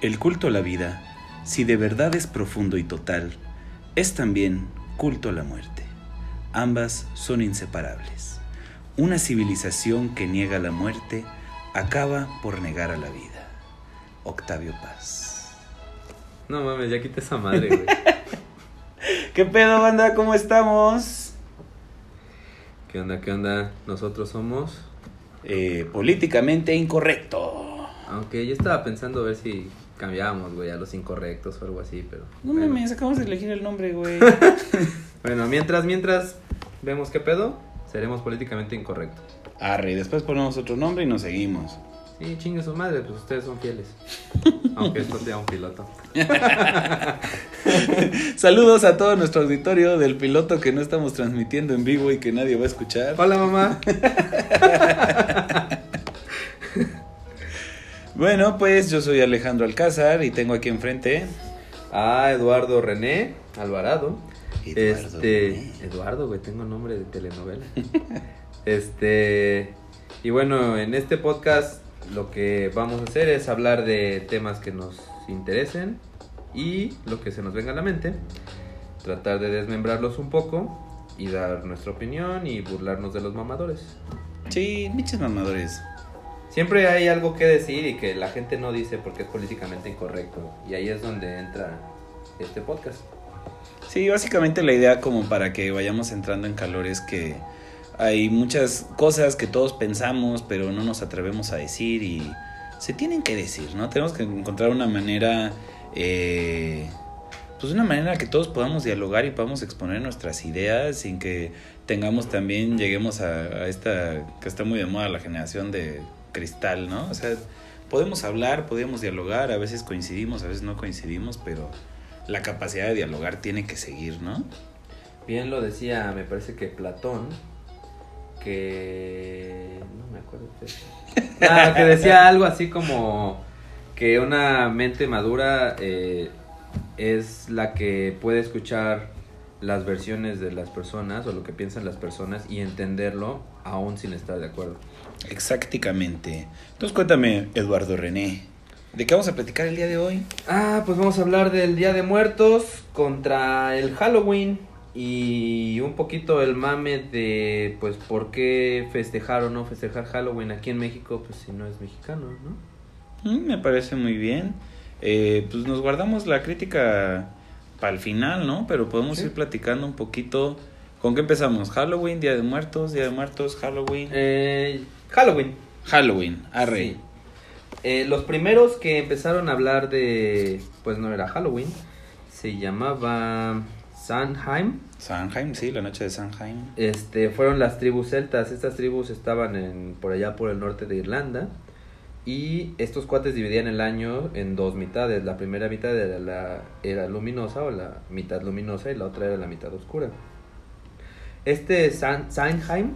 El culto a la vida, si de verdad es profundo y total, es también culto a la muerte. Ambas son inseparables. Una civilización que niega la muerte acaba por negar a la vida. Octavio Paz. No mames, ya quité esa madre, güey. ¿Qué pedo, banda? ¿Cómo estamos? ¿Qué onda, qué onda? Nosotros somos. Eh, políticamente incorrecto. Aunque yo estaba pensando a ver si cambiábamos, güey, a los incorrectos o algo así, pero. No bueno. mames, acabamos de elegir el nombre, güey. Bueno, mientras, mientras vemos qué pedo, seremos políticamente incorrectos. Arre, después ponemos otro nombre y nos seguimos. Sí, chingue su madre, pues ustedes son fieles. Aunque esto sea un piloto. Saludos a todo nuestro auditorio del piloto que no estamos transmitiendo en vivo y que nadie va a escuchar. Hola, mamá. Bueno, pues yo soy Alejandro Alcázar y tengo aquí enfrente. Ah, Eduardo René Alvarado. Eduardo este, René. Eduardo, güey, tengo nombre de telenovela. este, y bueno, en este podcast lo que vamos a hacer es hablar de temas que nos interesen y lo que se nos venga a la mente. Tratar de desmembrarlos un poco y dar nuestra opinión y burlarnos de los mamadores. Sí, miches mamadores. Siempre hay algo que decir y que la gente no dice porque es políticamente incorrecto. Y ahí es donde entra este podcast. Sí, básicamente la idea como para que vayamos entrando en calor es que hay muchas cosas que todos pensamos pero no nos atrevemos a decir y se tienen que decir, ¿no? Tenemos que encontrar una manera, eh, pues una manera que todos podamos dialogar y podamos exponer nuestras ideas sin que tengamos también, lleguemos a, a esta, que está muy de moda la generación de cristal, ¿no? O sea, podemos hablar, podemos dialogar, a veces coincidimos, a veces no coincidimos, pero la capacidad de dialogar tiene que seguir, ¿no? Bien lo decía, me parece que Platón, que... No me acuerdo. qué- Ah, que decía algo así como que una mente madura eh, es la que puede escuchar las versiones de las personas o lo que piensan las personas y entenderlo aún sin estar de acuerdo. Exactamente. Entonces cuéntame, Eduardo René, ¿de qué vamos a platicar el día de hoy? Ah, pues vamos a hablar del Día de Muertos contra el Halloween y un poquito el mame de pues por qué festejar o no festejar Halloween aquí en México, pues si no es mexicano, ¿no? Mm, me parece muy bien. Eh, pues nos guardamos la crítica para el final, ¿no? Pero podemos Sí. ir platicando un poquito. ¿Con qué empezamos? Halloween, Día de Muertos, Día de Muertos, Halloween. Eh, Halloween. Halloween, arre. Sí. Eh, los primeros que empezaron a hablar de, pues no era Halloween, se llamaba Sanheim. Sanheim, sí, la noche de Sanheim. Este, fueron las tribus celtas. Estas tribus estaban en, por allá por el norte de Irlanda. Y estos cuates dividían el año en dos mitades. La primera mitad era la era luminosa o la mitad luminosa y la otra era la mitad oscura. Este San, Samhain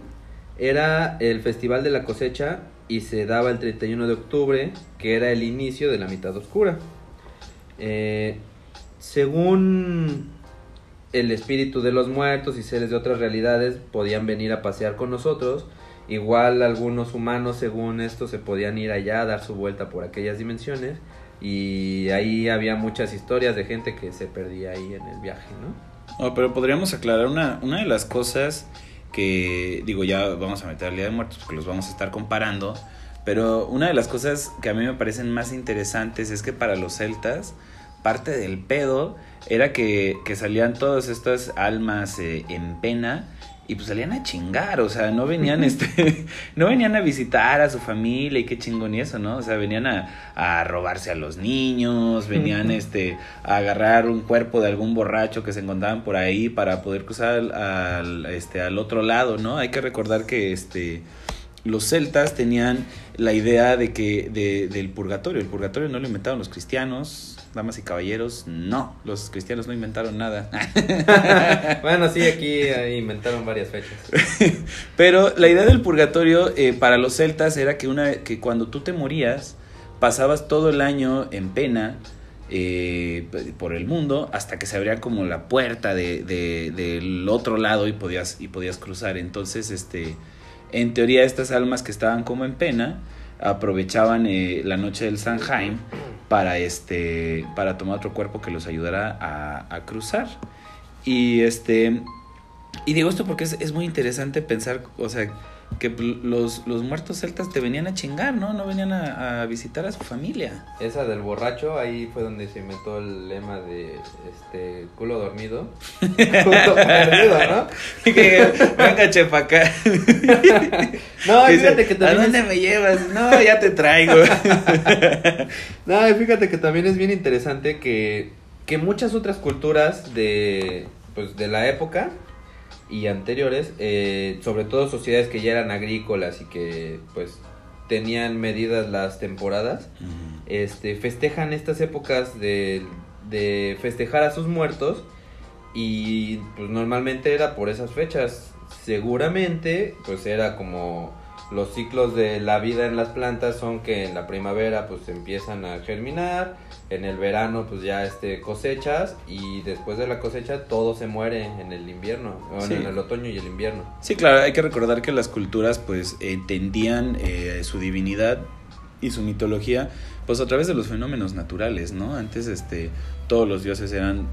era el festival de la cosecha y se daba el 31 de octubre, que era el inicio de la mitad oscura. Eh, según el espíritu de los muertos y seres de otras realidades podían venir a pasear con nosotros. Igual algunos humanos, según esto, se podían ir allá a dar su vuelta por aquellas dimensiones. Y ahí había muchas historias de gente que se perdía ahí en el viaje, ¿no? No, pero podríamos aclarar una, una de las cosas que, digo, ya vamos a meter al Día de Muertos porque los vamos a estar comparando, pero una de las cosas que a mí me parecen más interesantes es que para los celtas, parte del pedo era que, salían todas estas almas eh, en pena y pues salían a chingar, o sea, no venían este, no venían a visitar a su familia y qué chingón y eso, ¿no? O sea, venían a, a robarse a los niños, venían este a agarrar un cuerpo de algún borracho que se encontraban por ahí para poder cruzar al, este al otro lado, ¿no? Hay que recordar que este los celtas tenían la idea de que de, del purgatorio, el purgatorio no lo inventaron los cristianos, damas y caballeros, no, los cristianos no inventaron nada. bueno, sí, aquí eh, inventaron varias fechas. Pero la idea del purgatorio eh, para los celtas era que, una, que cuando tú te morías, pasabas todo el año en pena eh, por el mundo hasta que se abría como la puerta de, de- del otro lado y podías, y podías cruzar. Entonces, este, en teoría, estas almas que estaban como en pena aprovechaban eh, la noche del Sanheim para este para tomar otro cuerpo que los ayudara a, cruzar. Y este y digo esto porque es, es muy interesante pensar o sea que los, los muertos celtas te venían a chingar, ¿no? No venían a, a, visitar a su familia. Esa del borracho, ahí fue donde se inventó el lema de este culo dormido. culo perdido, ¿no? Venga, chepa acá. no, Dice, fíjate que también. ¿A dónde me llevas? No, ya te traigo. no, fíjate que también es bien interesante que, que muchas otras culturas de, pues, de la época y anteriores, eh, sobre todo sociedades que ya eran agrícolas y que pues tenían medidas las temporadas, este, festejan estas épocas de, de festejar a sus muertos y pues normalmente era por esas fechas. Seguramente pues era como los ciclos de la vida en las plantas son que en la primavera pues empiezan a germinar, en el verano pues ya este cosechas y después de la cosecha todo se muere en el invierno, o en el otoño y el invierno. Sí, claro, hay que recordar que las culturas pues entendían eh, su divinidad y su mitología pues a través de los fenómenos naturales, ¿no? Antes este todos los dioses eran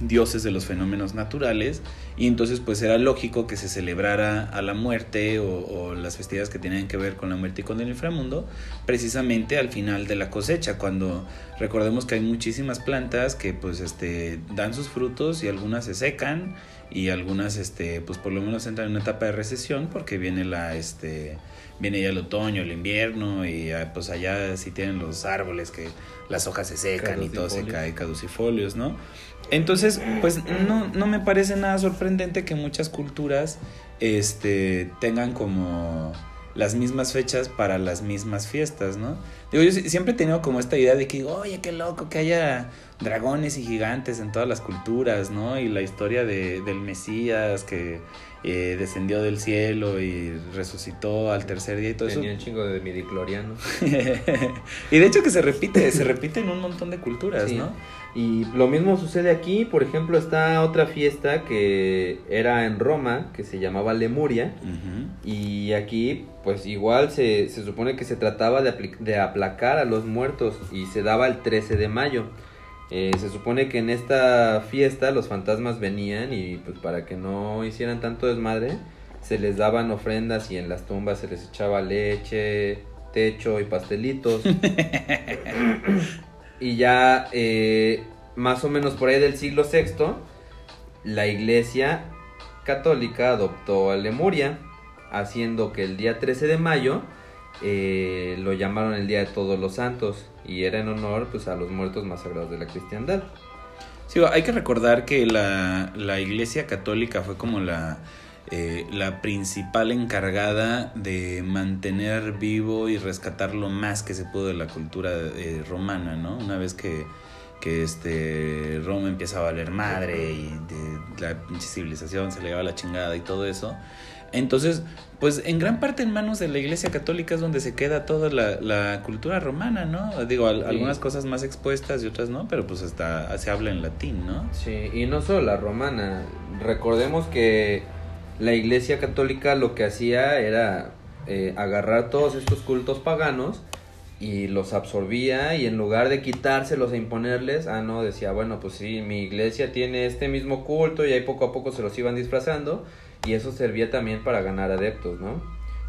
dioses de los fenómenos naturales y entonces pues era lógico que se celebrara a la muerte o, las festividades que tienen que ver con la muerte y con el inframundo precisamente al final de la cosecha cuando recordemos que hay muchísimas plantas que pues este dan sus frutos y algunas se secan y algunas este pues por lo menos entran en una etapa de recesión porque viene la este viene ya el otoño, el invierno y ah, pues allá sí tienen los árboles que las hojas se secan y todo se cae, caducifolios, ¿no? Entonces, pues no, no me parece nada sorprendente que muchas culturas este, tengan como las mismas fechas para las mismas fiestas, ¿no? Digo, yo siempre he tenido como esta idea de que, oye, qué loco que haya dragones y gigantes en todas las culturas, ¿no? Y la historia de, del Mesías que eh, descendió del cielo y resucitó al tercer día y todo Tenía eso. un chingo de midiclorianos. y de hecho que se repite, se repite en un montón de culturas, ¿no? Y lo mismo sucede aquí, por ejemplo, está otra fiesta que era en Roma, que se llamaba Lemuria, y aquí pues igual se, se supone que se trataba de, de, aplacar a los muertos y se daba el 13 de mayo. Eh, se supone que en esta fiesta los fantasmas venían y pues para que no hicieran tanto desmadre, se les daban ofrendas y en las tumbas se les echaba leche, techo y pastelitos. y ya eh, más o menos por ahí del siglo VI, la iglesia católica adoptó a Lemuria, haciendo que el día 13 de mayo eh, lo llamaron el Día de Todos los Santos y era en honor pues, a los muertos más sagrados de la cristiandad. Sí, hay que recordar que la, la iglesia católica fue como la eh, la principal encargada de mantener vivo y rescatar lo más que se pudo de la cultura eh, romana, ¿no? Una vez que, que este Roma empieza a valer madre y de, la civilización se le lleva la chingada y todo eso. Entonces, pues en gran parte en manos de la Iglesia Católica es donde se queda toda la, la cultura romana, ¿no? Digo, algunas cosas más expuestas y otras no, pero pues hasta se habla en latín, ¿no? Sí, y no solo la romana. Recordemos que la iglesia católica lo que hacía era eh, agarrar todos estos cultos paganos y los absorbía y en lugar de quitárselos e imponerles, ah, no, decía, bueno, pues sí, mi iglesia tiene este mismo culto y ahí poco a poco se los iban disfrazando y eso servía también para ganar adeptos, ¿no?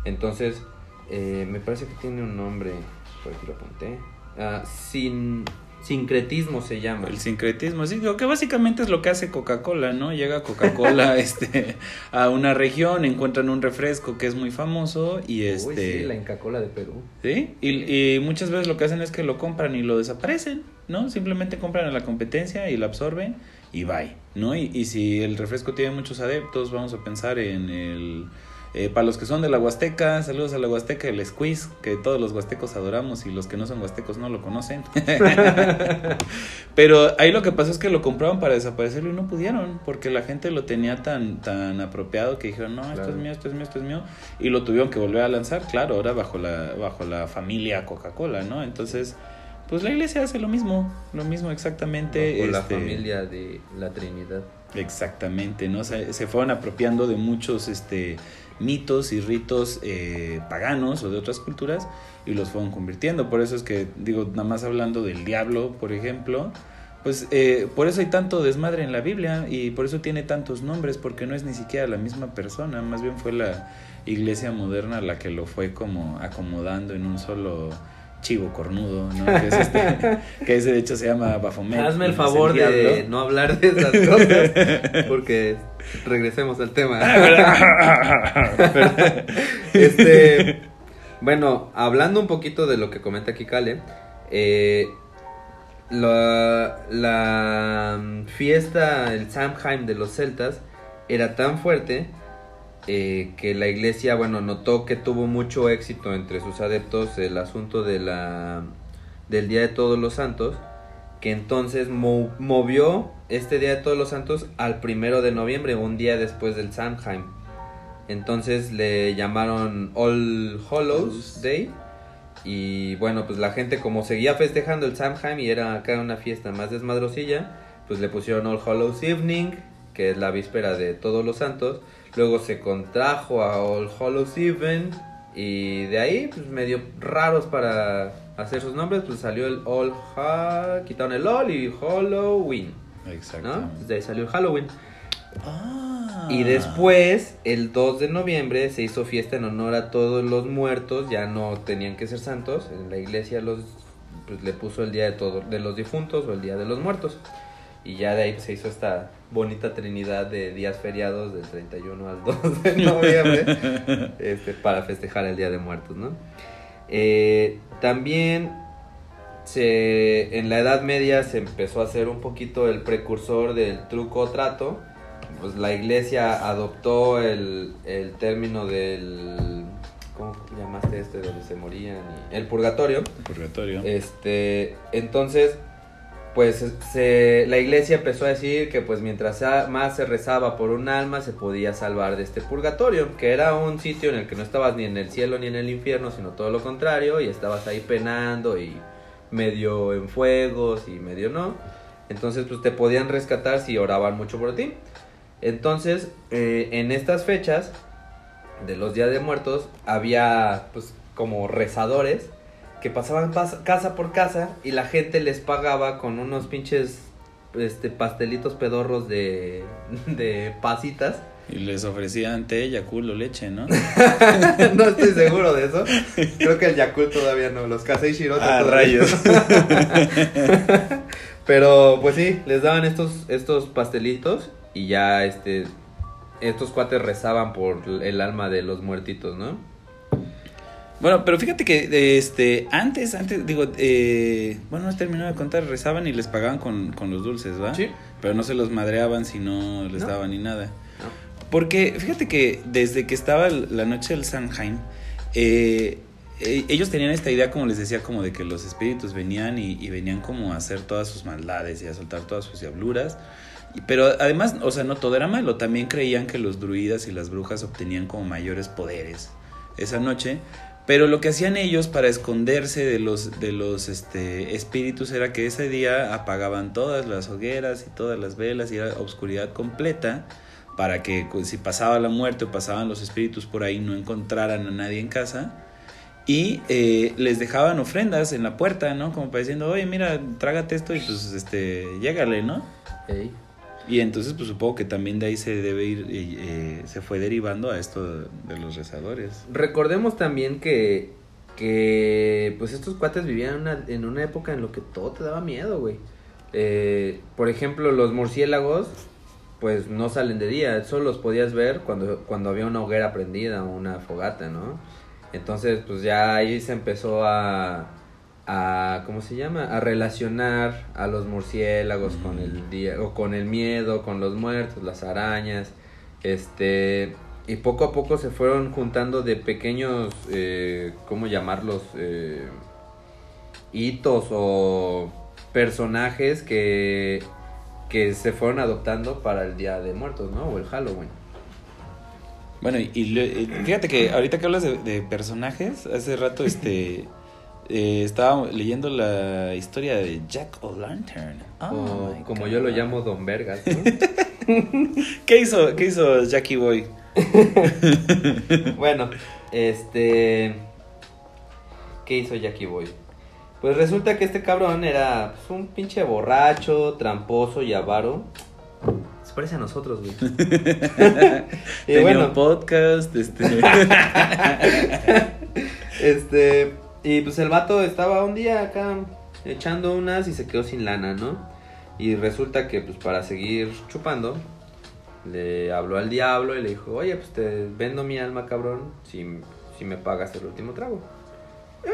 Entonces, eh, me parece que tiene un nombre, por aquí lo apunté, ah, sin Sincretismo se llama. El sincretismo, sí, que básicamente es lo que hace Coca-Cola, ¿no? Llega Coca-Cola este, a una región, encuentran un refresco que es muy famoso y este... Uy, sí, la Inca-Cola de Perú. ¿Sí? Y, y, muchas veces lo que hacen es que lo compran y lo desaparecen, ¿no? Simplemente compran a la competencia y la absorben y bye, ¿no? Y, y si el refresco tiene muchos adeptos, vamos a pensar en el eh, para los que son de la Huasteca, saludos a la Huasteca, el Squeeze, que todos los huastecos adoramos y los que no son huastecos no lo conocen. Pero ahí lo que pasó es que lo compraban para desaparecerlo y no pudieron, porque la gente lo tenía tan, tan apropiado que dijeron, no, esto es mío, esto es mío, esto es mío, y lo tuvieron que volver a lanzar, claro, ahora bajo la, bajo la familia Coca-Cola, ¿no? Entonces pues la iglesia hace lo mismo, lo mismo exactamente. Con la este, familia de la Trinidad. Exactamente, ¿no? Se, se fueron apropiando de muchos este, mitos y ritos eh, paganos o de otras culturas y los fueron convirtiendo. Por eso es que, digo, nada más hablando del diablo, por ejemplo, pues eh, por eso hay tanto desmadre en la Biblia y por eso tiene tantos nombres, porque no es ni siquiera la misma persona, más bien fue la iglesia moderna la que lo fue como acomodando en un solo chivo cornudo, ¿no? Que, es este, que ese de hecho se llama Baphomet. Hazme el favor de no hablar de esas cosas, porque regresemos al tema. este, bueno, hablando un poquito de lo que comenta aquí Kale, eh, la, la fiesta, el Samhain de los celtas, era tan fuerte eh, que la iglesia, bueno, notó que tuvo mucho éxito entre sus adeptos el asunto de la, del Día de Todos los Santos, que entonces mo- movió este Día de Todos los Santos al primero de noviembre, un día después del Samhain. Entonces le llamaron All Hallows Day. Y bueno, pues la gente como seguía festejando el Samhain y era acá una fiesta más desmadrosilla, pues le pusieron All Hallows Evening, que es la víspera de Todos los Santos. Luego se contrajo a All Hallows Even y de ahí, pues medio raros para hacer sus nombres, pues salió el All Ha, quitaron el All y Halloween, Exacto. ¿no? Pues de ahí salió el Halloween. Ah. Y después, el 2 de noviembre, se hizo fiesta en honor a todos los muertos, ya no tenían que ser santos, en la iglesia los pues, le puso el día de todos de los difuntos o el día de los muertos. Y ya de ahí pues, se hizo esta bonita trinidad de días feriados del 31 al 2 de noviembre este, para festejar el Día de Muertos, ¿no? Eh, también se, en la Edad Media se empezó a hacer un poquito el precursor del truco o trato. Pues la iglesia adoptó el, el término del... ¿Cómo llamaste este? Donde se morían. y- el purgatorio. Purgatorio. Este, entonces, pues se, la iglesia empezó a decir que pues mientras más se rezaba por un alma se podía salvar de este purgatorio, que era un sitio en el que no estabas ni en el cielo ni en el infierno, sino todo lo contrario, y estabas ahí penando y medio en fuegos y medio no. Entonces, pues te podían rescatar si oraban mucho por ti. Entonces, eh, en estas fechas de los días de muertos, había pues como rezadores que pasaban pas- casa por casa y la gente les pagaba con unos pinches este pastelitos pedorros de, de pasitas. Y les ofrecían té, Yakult o leche, ¿no? no estoy seguro de eso. Creo que el Yakult todavía no, los Kasei Shirota Ah, todavía rayos. Pero pues sí, les daban estos estos pastelitos y ya este estos cuates rezaban por el alma de los muertitos, ¿no? Bueno, pero fíjate que este antes, antes, digo, eh, bueno, no terminado de contar, rezaban y les pagaban con, con los dulces, ¿va? Sí. Pero no se los madreaban si no les No. daban ni nada. ¿No? Porque fíjate que desde que estaba la noche del Samhain, eh, eh, ellos tenían esta idea, como les decía, como de que los espíritus venían y, y venían como a hacer todas sus maldades y a soltar todas sus diabluras. Pero además, o sea, no todo era malo. También creían que los druidas y las brujas obtenían como mayores poderes esa noche. Pero lo que hacían ellos para esconderse de los, de los este, espíritus era que ese día apagaban todas las hogueras y todas las velas y era obscuridad completa para que si pasaba la muerte o pasaban los espíritus por ahí no encontraran a nadie en casa. Y eh, les dejaban ofrendas en la puerta, ¿no? Como para diciendo, oye, mira, trágate esto y pues, este, llégale, ¿no? Y entonces, pues supongo que también de ahí se debe ir, eh, se fue derivando a esto de, los rezadores. Recordemos también que, que pues estos cuates vivían una, en una época en lo que todo te daba miedo, güey. Eh, por ejemplo, los murciélagos, pues no salen de día, solo los podías ver cuando, cuando había una hoguera prendida o una fogata, ¿no? Entonces, pues ya ahí se empezó a, a ¿cómo se llama? A relacionar a los murciélagos con el día, o con el miedo, con los muertos, las arañas, este, y poco a poco se fueron juntando de pequeños, eh, ¿cómo llamarlos? Eh, hitos o personajes que, que se fueron adoptando para el Día de Muertos, ¿no? O el Halloween. Bueno, y, y le- y fíjate que ahorita que hablas de, de personajes, hace rato este eh, estaba leyendo la historia de Jack O'Lantern. Oh, o my como God. yo lo llamo Don Vergas, ¿no? ¿Qué hizo, ¿Qué hizo Jackie Boy? bueno, este... ¿Qué hizo Jackie Boy? Pues resulta que este cabrón era pues, un pinche borracho, tramposo y avaro. Se parece a nosotros, güey. y bueno, un podcast, este... este... Y pues el vato estaba un día acá echando unas y se quedó sin lana, ¿no? Y resulta que pues para seguir chupando, le habló al diablo y le dijo, oye, pues te vendo mi alma, cabrón, si, si me pagas el último trago. Eh,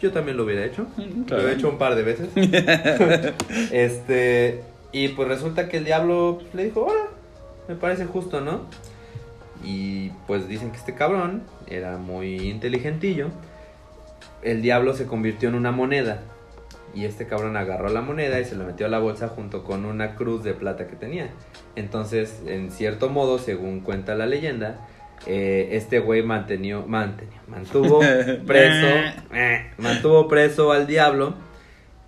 yo también lo hubiera hecho. Lo he hecho un par de veces. este, y pues resulta que el diablo pues, le dijo, hola, me parece justo, ¿no? Y pues dicen que este cabrón era muy inteligentillo. El diablo se convirtió en una moneda. Y este cabrón agarró la moneda y se la metió a la bolsa junto con una cruz de plata que tenía. Entonces, en cierto modo, según cuenta la leyenda, eh, este güey mantenió, mantuvo preso, eh, mantuvo preso al diablo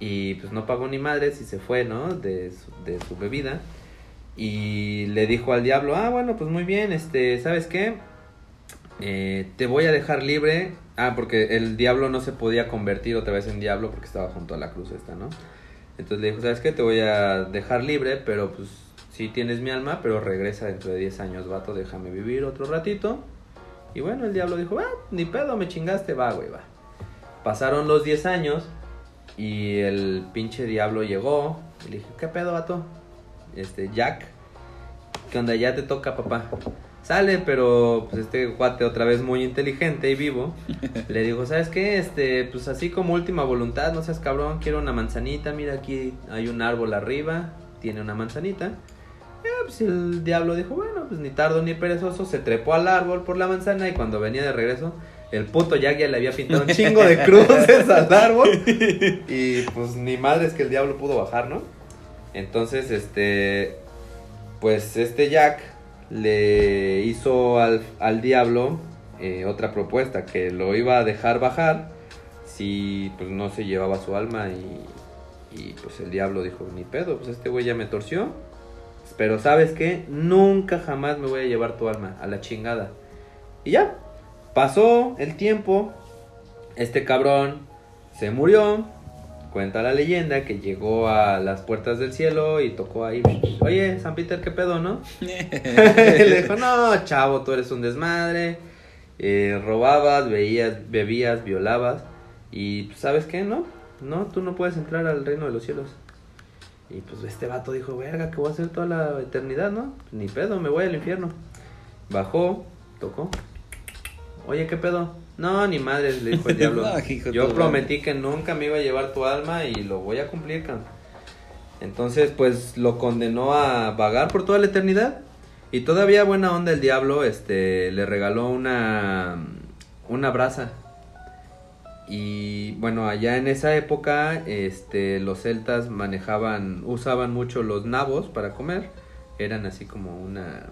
y pues no pagó ni madres y se fue, ¿no? De su, de su bebida y le dijo al diablo, ah, bueno, pues muy bien, este, ¿sabes qué? Eh, te voy a dejar libre. Ah, porque el diablo no se podía convertir otra vez en diablo porque estaba junto a la cruz esta, ¿no? Entonces le dijo, ¿sabes qué? Te voy a dejar libre, pero pues sí tienes mi alma, pero regresa dentro de 10 años, vato, déjame vivir otro ratito. Y bueno, el diablo dijo, ah, ni pedo, me chingaste, va, güey, va. Pasaron los 10 años y el pinche diablo llegó y le dije, ¿qué pedo, vato? Este, Jack, ¿qué onda? Ya te toca, papá. Sale, pero pues este guate otra vez muy inteligente y vivo. Le digo, ¿sabes qué? Este, pues así como última voluntad, no seas cabrón, quiero una manzanita, mira aquí hay un árbol arriba, tiene una manzanita. Eh, pues el diablo dijo, bueno, pues ni tardo ni perezoso, se trepó al árbol por la manzana y cuando venía de regreso, el puto Jack ya le había pintado un chingo de cruces al árbol. Y pues ni madre es que el diablo pudo bajar, ¿no? Entonces, este, pues este Jack le hizo al, al diablo eh, otra propuesta, que lo iba a dejar bajar si pues no se llevaba su alma y, y pues el diablo dijo, ni pedo, pues este güey ya me torció pero sabes qué, nunca jamás me voy a llevar tu alma a la chingada. Y ya, pasó el tiempo, este cabrón se murió. Cuenta la leyenda que llegó a las puertas del cielo y tocó ahí. Oye, San Peter, ¿qué pedo, no? Le dijo, no, chavo, tú eres un desmadre. Eh, robabas, veías, bebías, violabas. Y pues, ¿sabes qué? No, no, tú no puedes entrar al reino de los cielos. Y pues este vato dijo, verga, ¿qué voy a hacer toda la eternidad, no? Ni pedo, me voy al infierno. Bajó, tocó. Oye, ¿qué pedo? No, ni madre, le dijo el diablo. Yo prometí que nunca me iba a llevar tu alma y lo voy a cumplir, cabrón. Entonces, pues lo condenó a vagar por toda la eternidad. Y todavía buena onda el diablo, este, le regaló una, una brasa y bueno, allá en esa época, este, los celtas manejaban, usaban mucho los nabos para comer. Eran así como una,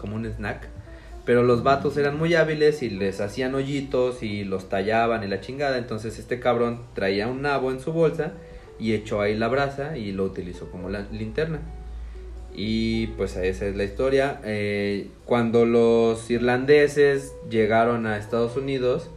como un snack. Pero los vatos eran muy hábiles y les hacían hoyitos y los tallaban y la chingada. Entonces este cabrón traía un nabo en su bolsa y echó ahí la brasa y lo utilizó como la linterna. Y pues esa es la historia. Eh, cuando los irlandeses llegaron a Estados Unidos,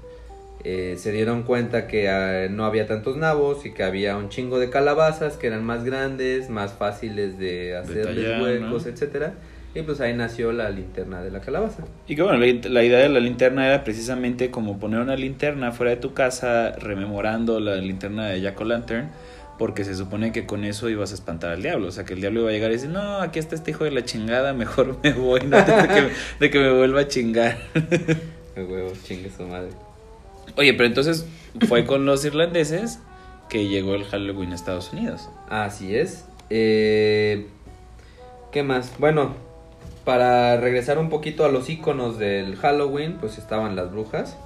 eh, se dieron cuenta que ah, no había tantos nabos y que había un chingo de calabazas que eran más grandes, más fáciles de hacerles huecos, etcétera. Y pues ahí nació la linterna de la calabaza. Y que bueno, la, idea de la linterna era precisamente como poner una linterna fuera de tu casa, rememorando la linterna de Jack O'Lantern, porque se supone que con eso ibas a espantar al diablo. O sea, que el diablo iba a llegar y decir, no, aquí está este hijo de la chingada, mejor me voy, no de que, de que me vuelva a chingar. huevos, chingue su madre. Oye, pero entonces fue con los irlandeses que llegó el Halloween a Estados Unidos. Así es. Eh, ¿Qué más? Bueno, para regresar un poquito a los iconos del Halloween, pues estaban las brujas.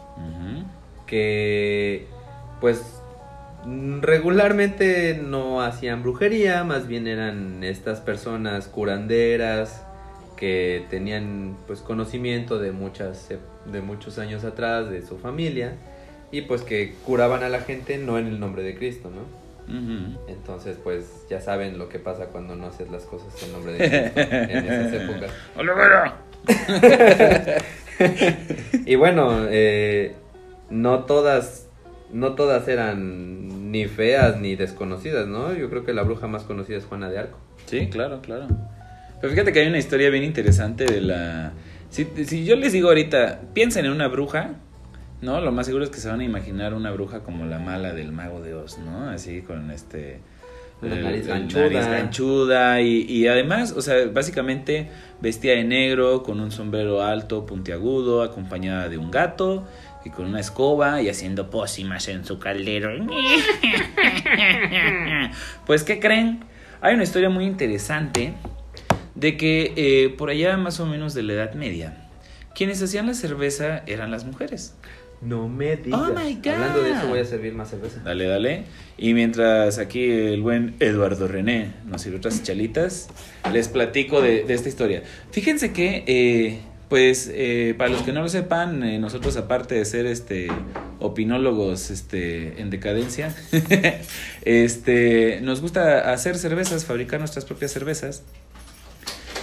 Que, pues, regularmente no hacían brujería, más bien eran estas personas curanderas que tenían, pues, conocimiento de muchas, de muchos años atrás de su familia y pues que curaban a la gente no en el nombre de Cristo, ¿no? Entonces, pues ya saben lo que pasa cuando no haces las cosas en nombre de Cristo en esas épocas. y bueno, eh, no todas, no todas eran ni feas ni desconocidas, ¿no? Yo creo que la bruja más conocida es Juana de Arco. Sí, claro, claro. Pero fíjate que hay una historia bien interesante de la... Si, si yo les digo ahorita, piensen en una bruja, ¿no? Lo más seguro es que se van a imaginar una bruja como la mala del mago de Oz, ¿no? Así con este... Nariz ganchuda. nariz ganchuda y, y además, o sea, básicamente vestía de negro, con un sombrero alto, puntiagudo, acompañada de un gato y con una escoba y haciendo pócimas en su caldero. Pues, ¿qué creen? Hay una historia muy interesante de que eh, por allá más o menos de la Edad Media, quienes hacían la cerveza eran las mujeres. No me digas. Oh my God. Hablando de eso, voy a servir más cerveza. Dale, dale. Y mientras aquí el buen Eduardo René nos sirve otras chalitas, les platico de, de esta historia. Fíjense que, eh, pues, eh, para los que no lo sepan, eh, nosotros aparte de ser este opinólogos este, en decadencia, este, nos gusta hacer cervezas, fabricar nuestras propias cervezas.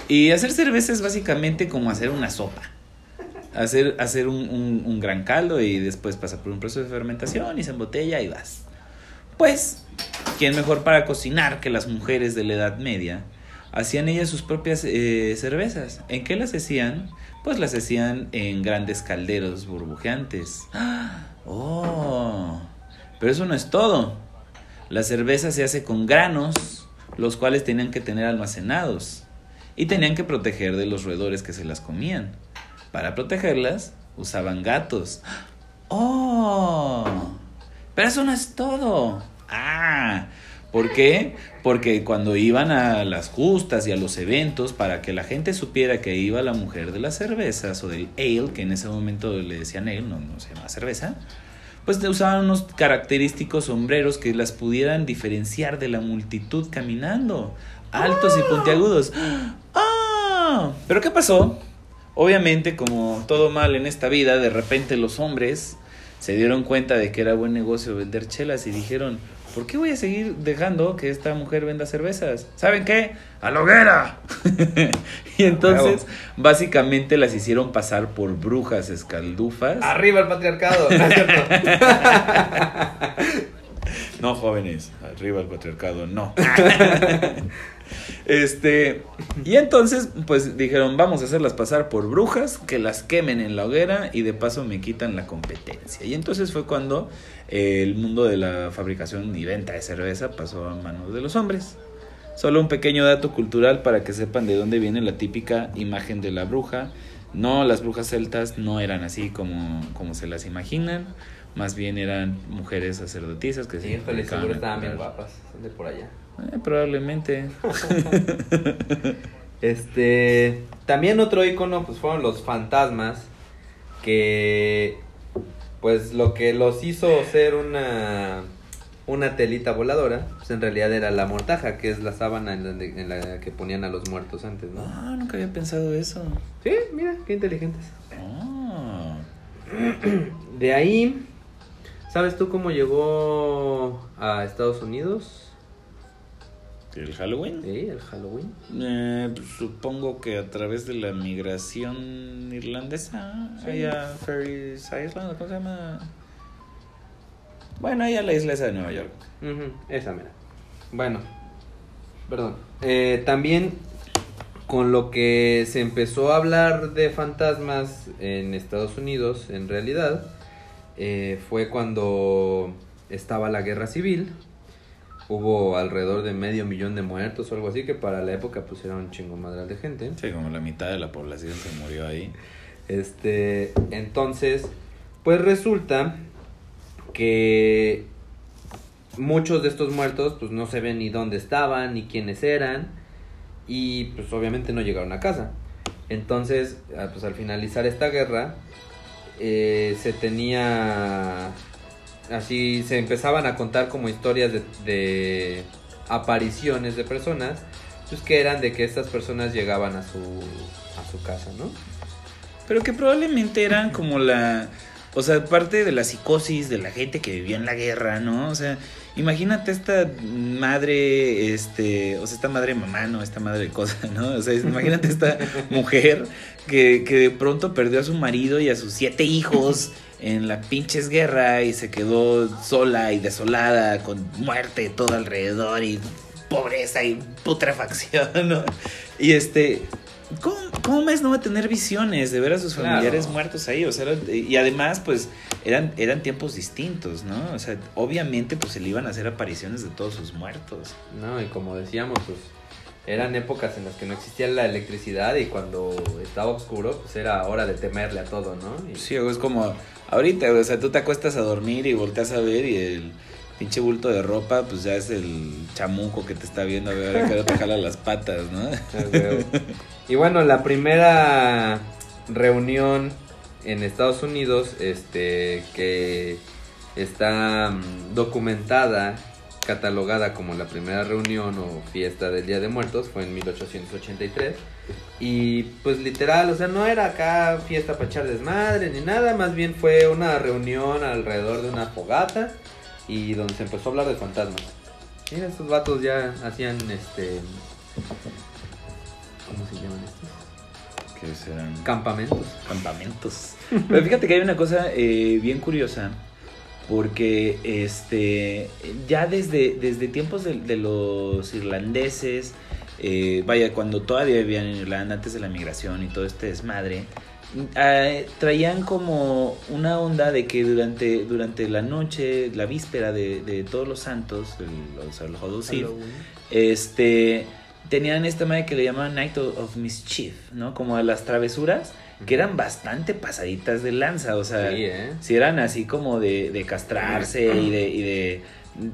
Y hacer cerveza es básicamente como hacer una sopa. Hacer, hacer un, un- gran caldo y después pasa por un proceso de fermentación y se embotella y vas. Pues, ¿quién mejor para cocinar que las mujeres de la Edad Media? Hacían ellas sus propias eh, cervezas. ¿En qué las hacían? Pues las hacían en grandes calderos burbujeantes. ¡Oh! Pero eso no es todo. La cerveza se hace con granos, los cuales tenían que tener almacenados y tenían que proteger de los roedores que se las comían. Para protegerlas usaban gatos. ¡Oh! Pero eso no es todo. Ah, ¿por qué? Porque cuando iban a las justas y a los eventos, para que la gente supiera que iba la mujer de las cervezas o del ale, que en ese momento le decían ale, no, no se llamaba cerveza, pues usaban unos característicos sombreros que las pudieran diferenciar de la multitud caminando, altos y puntiagudos. ¡Ah! ¿Pero qué pasó? Obviamente, como todo mal en esta vida, de repente los hombres se dieron cuenta de que era buen negocio vender chelas y dijeron, ¿por qué voy a seguir dejando que esta mujer venda cervezas? ¿Saben qué? ¡A la hoguera! y entonces, básicamente las hicieron pasar por brujas escaldufas. Arriba el patriarcado. ¿no es cierto? No, jóvenes, arriba el patriarcado, no. este, y entonces, pues dijeron, vamos a hacerlas pasar por brujas, que las quemen en la hoguera y de paso me quitan la competencia. Y entonces fue cuando eh, el mundo de la fabricación y venta de cerveza pasó a manos de los hombres. Solo un pequeño dato cultural para que sepan de dónde viene la típica imagen de la bruja. No, las brujas celtas no eran así como, como se las imaginan. Más bien eran mujeres sacerdotisas que se Sí, híjole, dedicaban seguro estaban bien guapas. De por allá. Eh, probablemente. Este, también otro icono pues fueron los fantasmas que pues lo que los hizo ser una una telita voladora, pues en realidad era la mortaja, que es la sábana en la, en la que ponían a los muertos antes, ¿no? Ah, nunca había pensado eso. Sí, mira, qué inteligentes. Ah. De ahí, ¿sabes tú cómo llegó a Estados Unidos? ¿El Halloween? Sí, el Halloween. Eh, pues, supongo que a través de la migración irlandesa, Sí. allá Ferris Island, ¿cómo se llama? Bueno, allá la isla esa de Nueva York. Ujú, esa mira. Bueno, perdón. Eh, también con lo que se empezó a hablar de fantasmas en Estados Unidos, en realidad, eh, fue cuando estaba la guerra civil. Hubo alrededor de medio millón de muertos o algo así, que para la época pues era un chingo madral de gente. Sí, como la mitad de la población se murió ahí. Este, entonces, pues resulta que muchos de estos muertos pues no se ven ni dónde estaban ni quiénes eran y pues obviamente no llegaron a casa. Entonces, ah, pues al finalizar esta guerra eh, se tenía así se empezaban a contar como historias de, de apariciones de personas pues que eran de que estas personas llegaban a su a su casa, ¿no? Pero que probablemente eran como la O sea, parte de la psicosis de la gente que vivía en la guerra, ¿no? O sea, imagínate esta madre, este, o sea, esta madre mamá, ¿no? Esta madre cosa, ¿no? O sea, imagínate esta mujer que, que de pronto perdió a su marido y a sus siete hijos en la pinches guerra y se quedó sola y desolada con muerte todo alrededor y pobreza y putrefacción, ¿no? Y este, ¿cómo, cómo más no va a tener visiones de ver a sus familiares Claro. muertos ahí? O sea, y además, pues, eran, eran tiempos distintos, ¿no? O sea, obviamente, pues, se le iban a hacer apariciones de todos sus muertos. No, y como decíamos, pues eran épocas en las que no existía la electricidad y cuando estaba oscuro, pues era hora de temerle a todo, ¿no? Y- Sí, es como, ahorita, o sea, tú te acuestas a dormir y volteas a ver y el pinche bulto de ropa, pues ya es el chamuco que te está viendo a ver a qué hora te jala las patas, ¿no? Ah. Y bueno, la primera reunión en Estados Unidos, este, que está mm, documentada, catalogada como la primera reunión o fiesta del Día de Muertos, fue en 1883. Y pues literal, o sea, no era acá fiesta para echar desmadre ni nada, más bien fue una reunión alrededor de una fogata y donde se empezó a hablar de fantasmas. Y estos vatos ya hacían este ¿Cómo se llaman estos? Que serán Campamentos. campamentos. Pero fíjate que hay una cosa eh, bien curiosa. Porque este ya desde, desde tiempos de, de los irlandeses, eh, vaya, cuando todavía vivían en Irlanda, antes de la migración y todo este desmadre, eh, traían como una onda de que durante, durante la noche, la víspera de, de todos los santos, el, o sea, el este tenían esta madre que le llamaban Night of of Mischief, ¿no? Como a las travesuras, que eran bastante pasaditas de lanza, o sea, Sí, ¿eh? si eran así como de, de castrarse y de, y de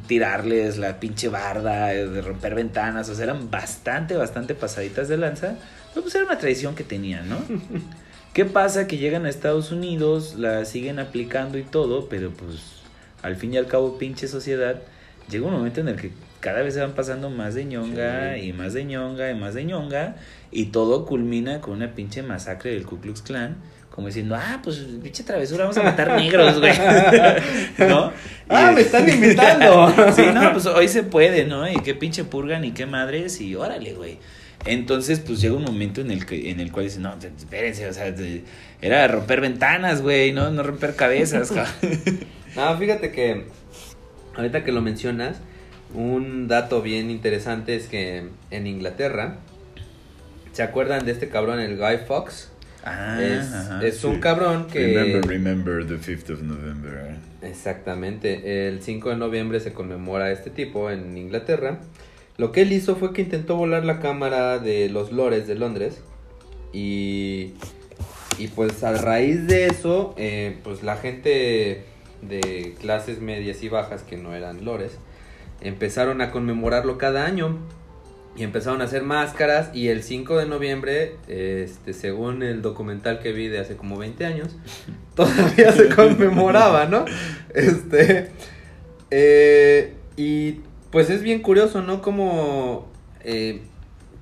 tirarles la pinche barda, eh, de romper ventanas, o sea, eran bastante, bastante pasaditas de lanza, pero pues era una tradición que tenían, ¿no? ¿Qué pasa? Que llegan a Estados Unidos, la siguen aplicando y todo, pero pues al fin y al cabo pinche sociedad, llega un momento en el que cada vez se van pasando más de ñonga Sí. y más de ñonga y más de ñonga y todo culmina con una pinche masacre del Ku Klux Klan. Como diciendo, ah, pues pinche travesura, vamos a matar negros, güey. ¿No? ¡Ah, Y- me están invitando! sí, no, pues hoy se puede, ¿no? Y qué pinche purgan y qué madres y órale, güey. Entonces, pues llega un momento en el que en el cual dicen, no, espérense, o sea, era romper ventanas, güey, no, no romper cabezas. No, fíjate que ahorita que lo mencionas, un dato bien interesante es que en Inglaterra, ¿se acuerdan de este cabrón, el Guy Fox? Ah, es ajá. es un cabrón que... Remember, remember the 5th of November. Exactamente, el 5 de noviembre se conmemora a este tipo en Inglaterra. Lo que él hizo fue que intentó volar la cámara de los lores de Londres y, y pues a raíz de eso, eh, pues la gente de clases medias y bajas que no eran lores empezaron a conmemorarlo cada año y empezaron a hacer máscaras y el 5 de noviembre, este, según el documental que vi de hace como 20 años, todavía se conmemoraba, ¿no? Este, eh, y pues es bien curioso, ¿no? Como eh,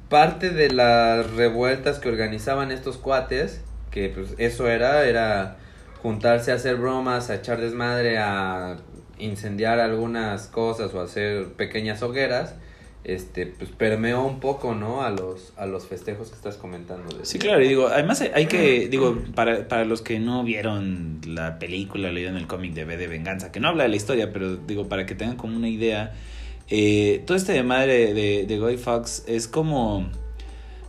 parte de las revueltas que organizaban estos cuates, que pues eso era, era juntarse a hacer bromas, a echar desmadre, a incendiar algunas cosas o hacer pequeñas hogueras, este, pues permeó un poco, ¿no? A los, a los festejos que estás comentando. Sí, claro, y digo, además hay que, digo, para, para los que no vieron la película, leyeron el cómic de B de Venganza, que no habla de la historia, pero digo, para que tengan como una idea, eh, todo este de madre de, de Guy Fox es como...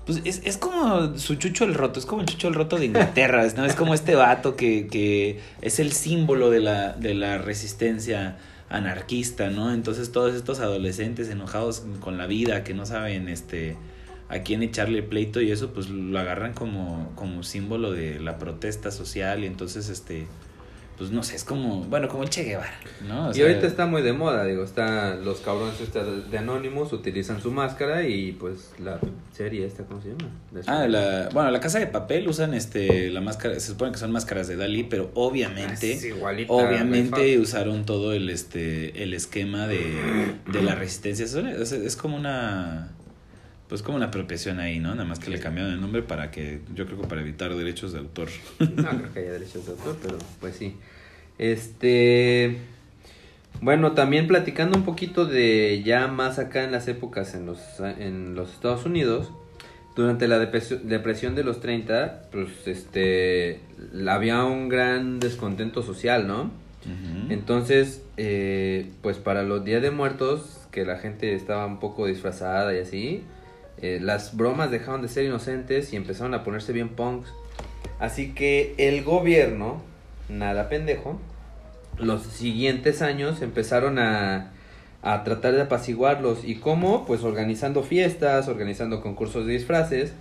Pues es, es como su chucho el roto, es como el chucho el roto de Inglaterra, ¿no? Es como este vato que, que es el símbolo de la, de la resistencia anarquista, ¿no? Entonces todos estos adolescentes enojados con la vida, que no saben este a quién echarle pleito y eso pues lo agarran como, como símbolo de la protesta social y entonces este pues no sé, es como, bueno, como el Che Guevara, ¿no? O y sea, ahorita está muy de moda, digo, está los cabrones estos de Anonymous utilizan su máscara y pues la serie esta, ¿cómo se llama? Ah, la, bueno, la casa de papel usan este la máscara, se supone que son máscaras de Dalí, pero obviamente Es igualita, obviamente usaron todo el este el esquema de, de la resistencia. Es, es como una Pues como una apropiación ahí, ¿no? Nada más que le cambiaron el nombre para que, yo creo que para evitar derechos de autor. No creo que haya derechos de autor, pero pues sí. Este. Bueno, también platicando un poquito de ya más acá en las épocas en los, en los Estados Unidos, durante la depresión, de los 30, pues este, había un gran descontento social, ¿no? Entonces, eh, pues para los Días de Muertos, que la gente estaba un poco disfrazada y así, eh, las bromas dejaron de ser inocentes y empezaron a ponerse bien punks. Así que el gobierno, nada pendejo, los siguientes años empezaron a, a tratar de apaciguarlos. ¿Y cómo? Pues organizando fiestas, organizando concursos de disfraces.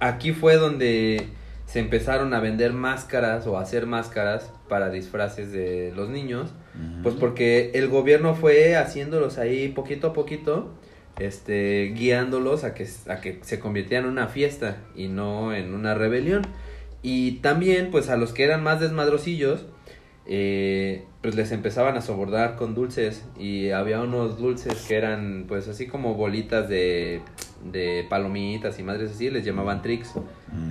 Aquí fue donde se empezaron a vender máscaras o a hacer máscaras para disfraces de los niños. Pues porque el gobierno fue haciéndolos ahí poquito a poquito, este, guiándolos a que, a que se convirtieran en una fiesta y no en una rebelión. Y también, pues a los que eran más desmadrosillos, eh, pues les empezaban a sobordar con dulces y había unos dulces que eran pues así como bolitas de, de palomitas y madres así, les llamaban tricks.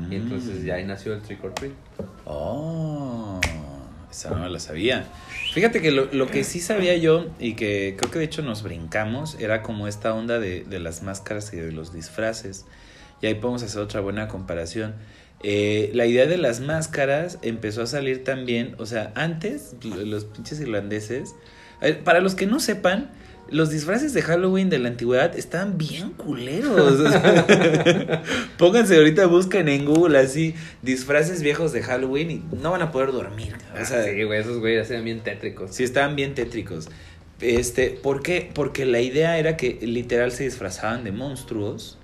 Y entonces ya ahí nació el trick or treat. Oh, esa no me la sabía. Fíjate que lo, lo que sí sabía yo y que creo que de hecho nos brincamos era como esta onda de, de las máscaras y de los disfraces. Y ahí podemos hacer otra buena comparación. Eh, la idea de las máscaras empezó a salir también, o sea, antes los pinches irlandeses, para los que no sepan, los disfraces de Halloween de la antigüedad estaban bien culeros. Pónganse ahorita, busquen en Google así disfraces viejos de Halloween y no van a poder dormir. O sea, Ah, sí, güey, esos güeyes eran bien tétricos. Sí, estaban bien tétricos. Este, ¿por qué? Porque la idea era que literal se disfrazaban de monstruos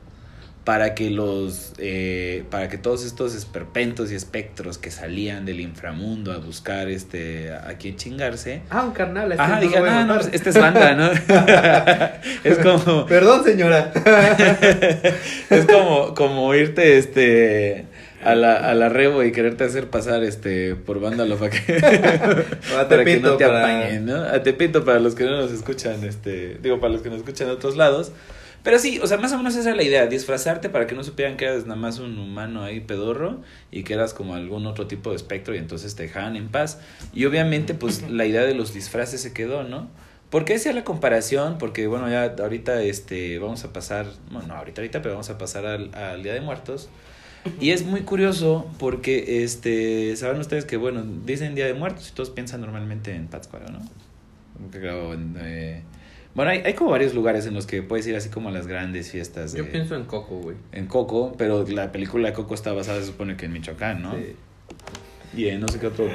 para que los, eh, para que todos estos esperpentos y espectros que salían del inframundo a buscar este, a quién chingarse. Ah, un carnal. este Ajá, no dije, lo voy a no, no, matar". esta es banda, ¿no? es como, Perdón, señora. es como, como irte, este, a la, a la rebo y quererte hacer pasar, este, por vándalo para que, a para que no te para- apañen, ¿no? A Tepito para los que no nos escuchan, este, digo, para los que nos escuchan de otros lados. Pero sí, o sea, más o menos esa es la idea, disfrazarte para que no supieran que eras nada más un humano ahí pedorro y que eras como algún otro tipo de espectro y entonces te dejaban en paz. Y obviamente, pues, la idea de los disfraces se quedó, ¿no? ¿Por qué hacía la comparación? Porque, bueno, ya ahorita, este, vamos a pasar, bueno, no ahorita, ahorita, pero vamos a pasar al, al Día de Muertos. Y es muy curioso porque, este, saben ustedes que, bueno, dicen Día de Muertos y todos piensan normalmente en Pátzcuaro, ¿no? Claro, en, eh, bueno, hay, hay como varios lugares en los que puedes ir así como a las grandes fiestas. de- Yo pienso en Coco, güey. En Coco, pero la película de Coco está basada, se supone que en Michoacán, ¿no? Sí. Y en no sé qué otro.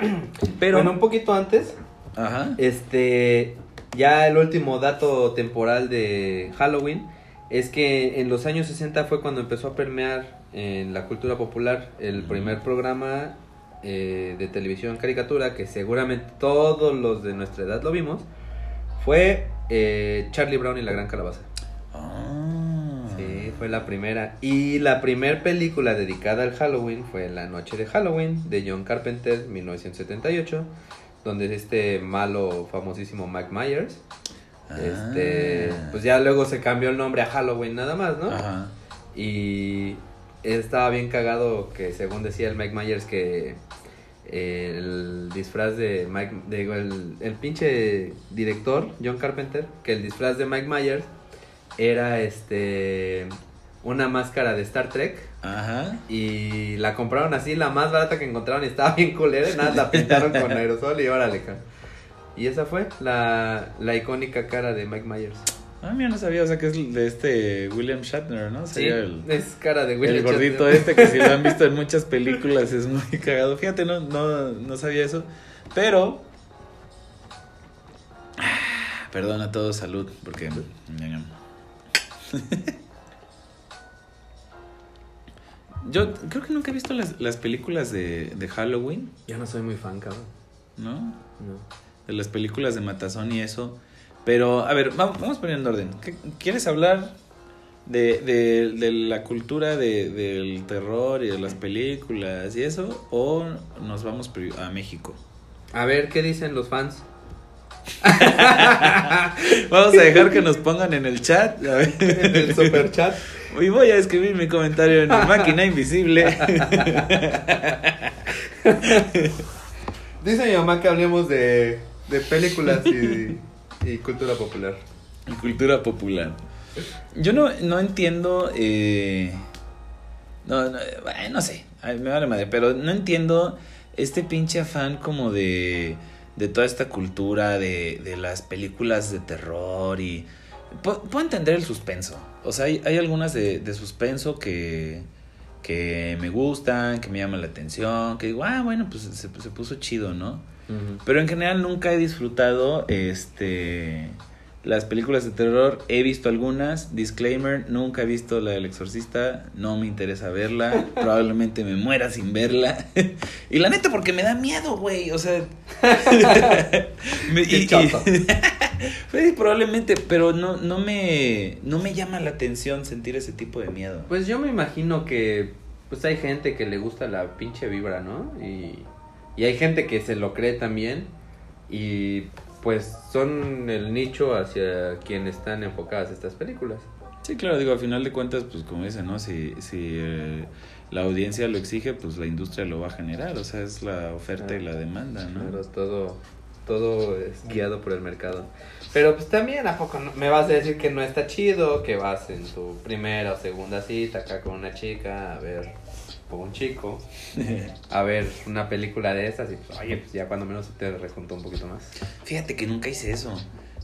Pero. Bueno, un poquito antes, Ajá. este, ya el último dato temporal de Halloween es que en los años 60 fue cuando empezó a permear en la cultura popular el primer programa eh, de televisión caricatura que seguramente todos los de nuestra edad lo vimos fue eh, Charlie Brown y la Gran Calabaza. Ah. Sí, fue la primera. Y la primera película dedicada al Halloween fue La Noche de Halloween de John Carpenter, 1978, donde es este malo famosísimo Mike Myers. Este, Ah. pues ya luego se cambió el nombre a Halloween nada más, ¿no? Ajá. Y estaba bien cagado que según decía el Mike Myers que el disfraz de Mike, digo, el, el pinche director, John Carpenter, que el disfraz de Mike Myers era este una máscara de Star Trek Ajá. y la compraron así, la más barata que encontraron y estaba bien culera, nada, la pintaron con aerosol y órale, ca. Y esa fue la, la icónica cara de Mike Myers. Ah, mira, no sabía, o sea que es de este William Shatner, ¿no? Sí, el, es cara de William el gordito Shatner. este que si lo han visto en muchas películas es muy cagado. Fíjate, no, no, no sabía eso. Pero. Perdón a todos, salud, porque. Yo creo que nunca he visto las, las películas de, de Halloween, Yo no soy muy fan, cabrón. ¿no? No. de las películas de Matazón y eso. Pero, a ver, vamos, poniendo orden. ¿Qué- ¿Quieres hablar de, de, de la cultura de- del terror y de las películas y eso? ¿O nos vamos a México? A ver, ¿qué dicen los fans? Vamos a dejar que nos pongan en el chat. A ver. En el super chat. Y voy a escribir mi comentario en la máquina invisible. Dice mi mamá que hablemos de, de películas y, y cultura popular. Y cultura popular. Yo no, no entiendo. Eh, no, no, bueno, no sé. Me vale madre. Pero no entiendo este pinche afán como de. De toda esta cultura de, de las películas de terror y. Pu- Puedo entender el suspenso. O sea, hay, hay algunas de, de suspenso que. Que me gustan, que me llaman la atención. Que digo, ah, bueno, pues se, se puso chido, ¿no? Pero en general nunca he disfrutado este las películas de terror. He visto algunas. Disclaimer, nunca he visto la del exorcista. No me interesa verla. Probablemente me muera sin verla. y la neta, porque me da miedo, güey. O sea. me- y- y-. Sí, probablemente, pero no, no me. No me llama la atención sentir ese tipo de miedo. Pues yo me imagino que pues hay gente que le gusta la pinche vibra, ¿no? Y, y hay gente que se lo cree también y pues son el nicho hacia quien están enfocadas estas películas. Sí, claro, digo, a final de cuentas, pues como dicen, ¿no? Si, si eh, la audiencia lo exige, pues la industria lo va a generar, o sea, es la oferta y la demanda, ¿no? Claro, todo, todo es guiado por el mercado. Pero pues también, ¿a poco no- me vas a decir que no está chido? Que vas en tu primera o segunda cita acá con una chica a ver, o un chico, a ver una película de esas y pues, oye, pues ya cuando menos te rejuntó un poquito más. Fíjate que nunca hice eso.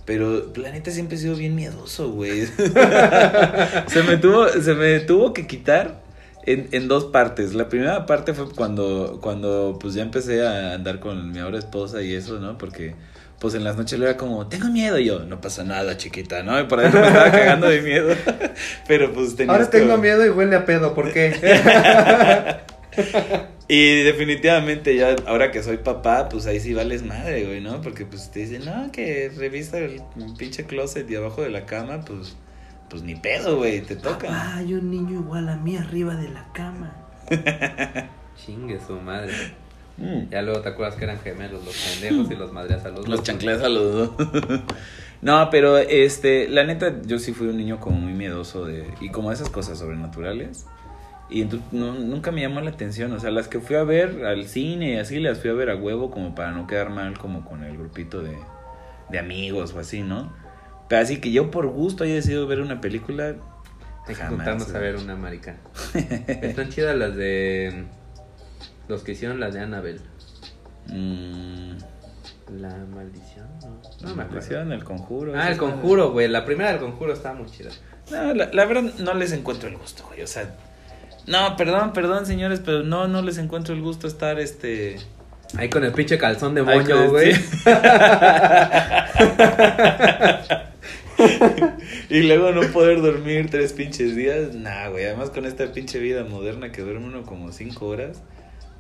Pero la neta siempre he sido bien miedoso, güey. se me tuvo, se me tuvo que quitar en, en dos partes. La primera parte fue cuando, cuando pues ya empecé a andar con mi ahora esposa y eso, ¿no? Porque pues en las noches le era como, tengo miedo y yo, no pasa nada, chiquita, ¿no? Y por adentro me estaba cagando de miedo. Pero pues tenía Ahora tengo miedo y huele a pedo, ¿por qué? Y definitivamente ya, ahora que soy papá, pues ahí sí vales madre, güey, ¿no? Porque pues te dicen, no, que revisa el pinche closet y abajo de la cama, pues, pues ni pedo, güey, te toca. hay un niño igual a mí arriba de la cama. Chingue su madre. Mm. Ya luego te acuerdas que eran gemelos los pendejos y los madreas a los Los dos. chancleas a los dos. no, pero este, la neta, yo sí fui un niño como muy miedoso de, y como esas cosas sobrenaturales. Y entonces no, nunca me llamó la atención, o sea, las que fui a ver al cine y así, las fui a ver a huevo como para no quedar mal como con el grupito de, de amigos o así, ¿no? Pero así que yo por gusto haya decidido ver una película, juntarnos a ver una marica. Están chidas las de. Los que hicieron las de Annabelle. mm, La maldición, no. la No me acuerdo. maldición, el conjuro. Ah, el conjuro, güey. La primera del conjuro estaba muy chida. No, la, la verdad no les encuentro el gusto, güey. O sea, no, perdón, perdón, señores, pero no, no les encuentro el gusto estar este. Ahí con el pinche calzón de moño, güey. y luego no poder dormir tres pinches días. Nah, güey. Además, con esta pinche vida moderna que duerme uno como cinco horas.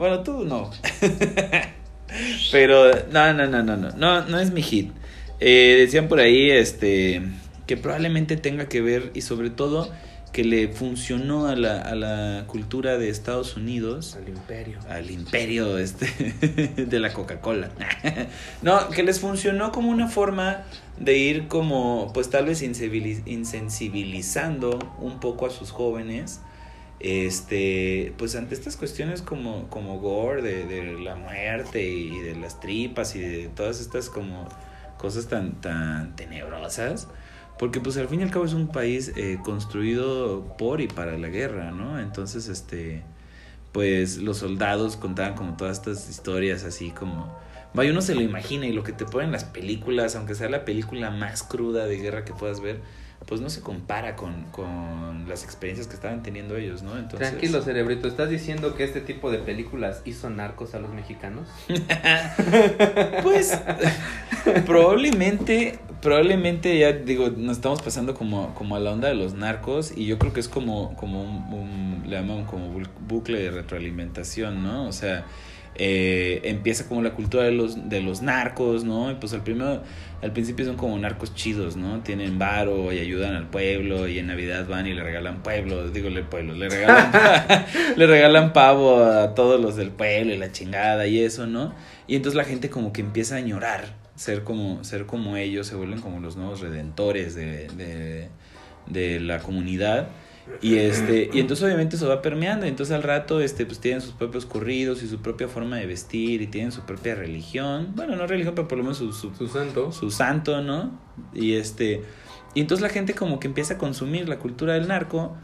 Bueno, tú no. Pero, no, no, no, no, no. No, no es mi hit. Eh, decían por ahí, este, que probablemente tenga que ver y sobre todo que le funcionó a la, a la cultura de Estados Unidos Al imperio. al imperio este de la Coca-Cola. no, que les funcionó como una forma de ir como pues tal vez insensibilizando un poco a sus jóvenes este pues ante estas cuestiones como como gore de, de la muerte y de las tripas y de todas estas como cosas tan tan tenebrosas porque pues al fin y al cabo es un país eh, construido por y para la guerra, ¿no? Entonces, este, pues los soldados contaban como todas estas historias así como... Vaya, uno se lo imagina y lo que te ponen las películas, aunque sea la película más cruda de guerra que puedas ver, pues no se compara con, con las experiencias que estaban teniendo ellos, ¿no? Entonces, Tranquilo, cerebrito. ¿Estás diciendo que este tipo de películas hizo narcos a los mexicanos? Pues probablemente, probablemente ya digo, nos estamos pasando como, como a la onda de los narcos y yo creo que es como, como un, un- le llaman como bu- bucle de retroalimentación, ¿no? O sea, eh, empieza como la cultura de los, de los narcos, ¿no? Y pues al primero, al principio son como narcos chidos, ¿no? Tienen varo y ayudan al pueblo y en Navidad van y le regalan pueblo, digo el pueblo, le regalan, le regalan pavo a todos los del pueblo y la chingada y eso, ¿no? Y entonces la gente como que empieza a añorar ser como, ser como ellos, se vuelven como los nuevos redentores de, de, de la comunidad. Y este, y entonces obviamente eso va permeando, y entonces al rato este pues tienen sus propios corridos y su propia forma de vestir y tienen su propia religión. Bueno, no religión, pero por lo menos su, su, Su santo. su santo, ¿no? Y este y entonces la gente como que empieza a consumir la cultura del narco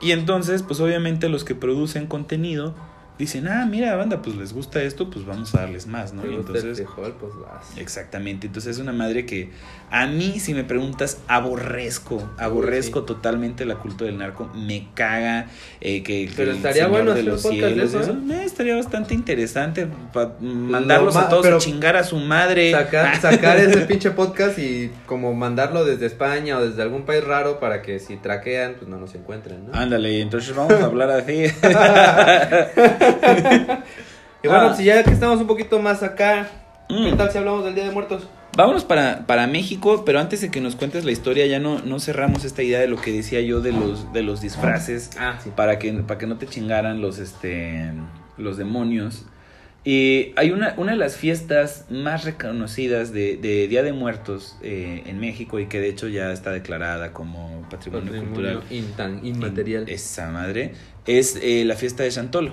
y entonces pues obviamente los que producen contenido dicen, "Ah, mira, banda, pues les gusta esto, pues vamos a darles más", ¿no? Y el entonces pues vas. Exactamente, entonces es una madre que a mí, si me preguntas, aborrezco, aborrezco sí. totalmente la cultura del narco, me caga eh, que, el estaría señor bueno de hacer los de cielos, eso, eso, ¿eh? eh, estaría bastante interesante para mandarlos ma- a todos a chingar a su madre. Sacar, sacar ese pinche podcast y como mandarlo desde España o desde algún país raro para que si traquean, pues no nos encuentren, ¿no? Ándale, entonces vamos a hablar así. y bueno, ah. si ya que estamos un poquito más acá, ¿qué Mm. tal si hablamos del Día de Muertos? Vámonos para, para México, pero antes de que nos cuentes la historia, ya no, no cerramos esta idea de lo que decía yo de los, de los disfraces. Ah, sí. para que, para que no te chingaran los, este, los demonios. Y hay una, una de las fiestas más reconocidas de, de Día de Muertos eh, en México y que de hecho ya está declarada como Patrimonio, Cultural intan- inmaterial. esa madre, es eh, la fiesta de Chantolo.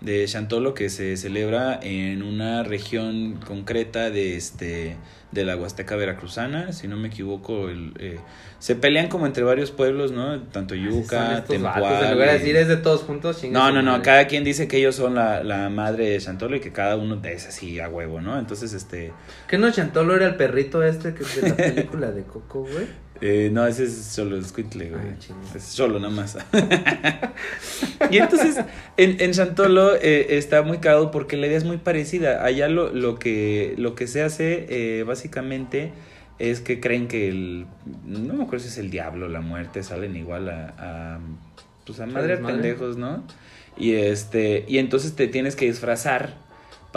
De Chantolo que se celebra en una región concreta de este de la Huasteca Veracruzana, si no me equivoco, el, eh, se pelean como entre varios pueblos, ¿no? Tanto Yuca, Tempoal. En lugar de decir es de todos juntos, no, no, no, cada quien dice que ellos son la, la madre de Chantolo y que cada uno es así a huevo, ¿no? Entonces, este, ¿Qué no Chantolo era el perrito este que de la película de Coco, güey? Eh, no, ese es solo Squitle, güey. Ah, chinga. es solo nada más. y entonces, en, en Chantolo eh, está muy cagado porque la idea es muy parecida. Allá lo, lo, que, lo que se hace, eh, básicamente, es que creen que el, no me acuerdo si es el diablo, la muerte, salen igual a, a pues a madre pendejos, ¿no? Y este, y entonces te tienes que disfrazar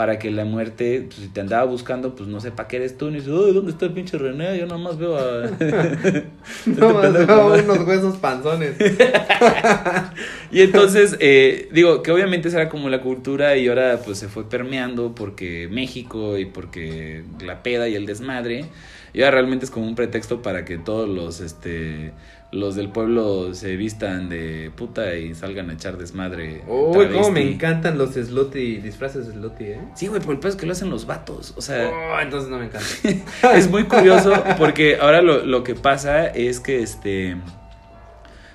para que la muerte, pues, si te andaba buscando, pues no sepa que eres tú, ni dice, "Uy, ¿dónde está el pinche René? Yo nomás veo a... No, más pendejo, veo ¿no? unos huesos panzones. Y entonces, eh, digo, que obviamente esa era como la cultura y ahora pues se fue permeando porque México y porque la peda y el desmadre. Y ahora realmente es como un pretexto para que todos los, este, los del pueblo se vistan de puta y salgan a echar desmadre. Uy, cómo me encantan los slutty, disfraces slutty, ¿eh? Sí, güey, pero el peor es que lo hacen los vatos. O sea, Oh, entonces no me encanta. es muy curioso porque ahora lo, lo que pasa es que este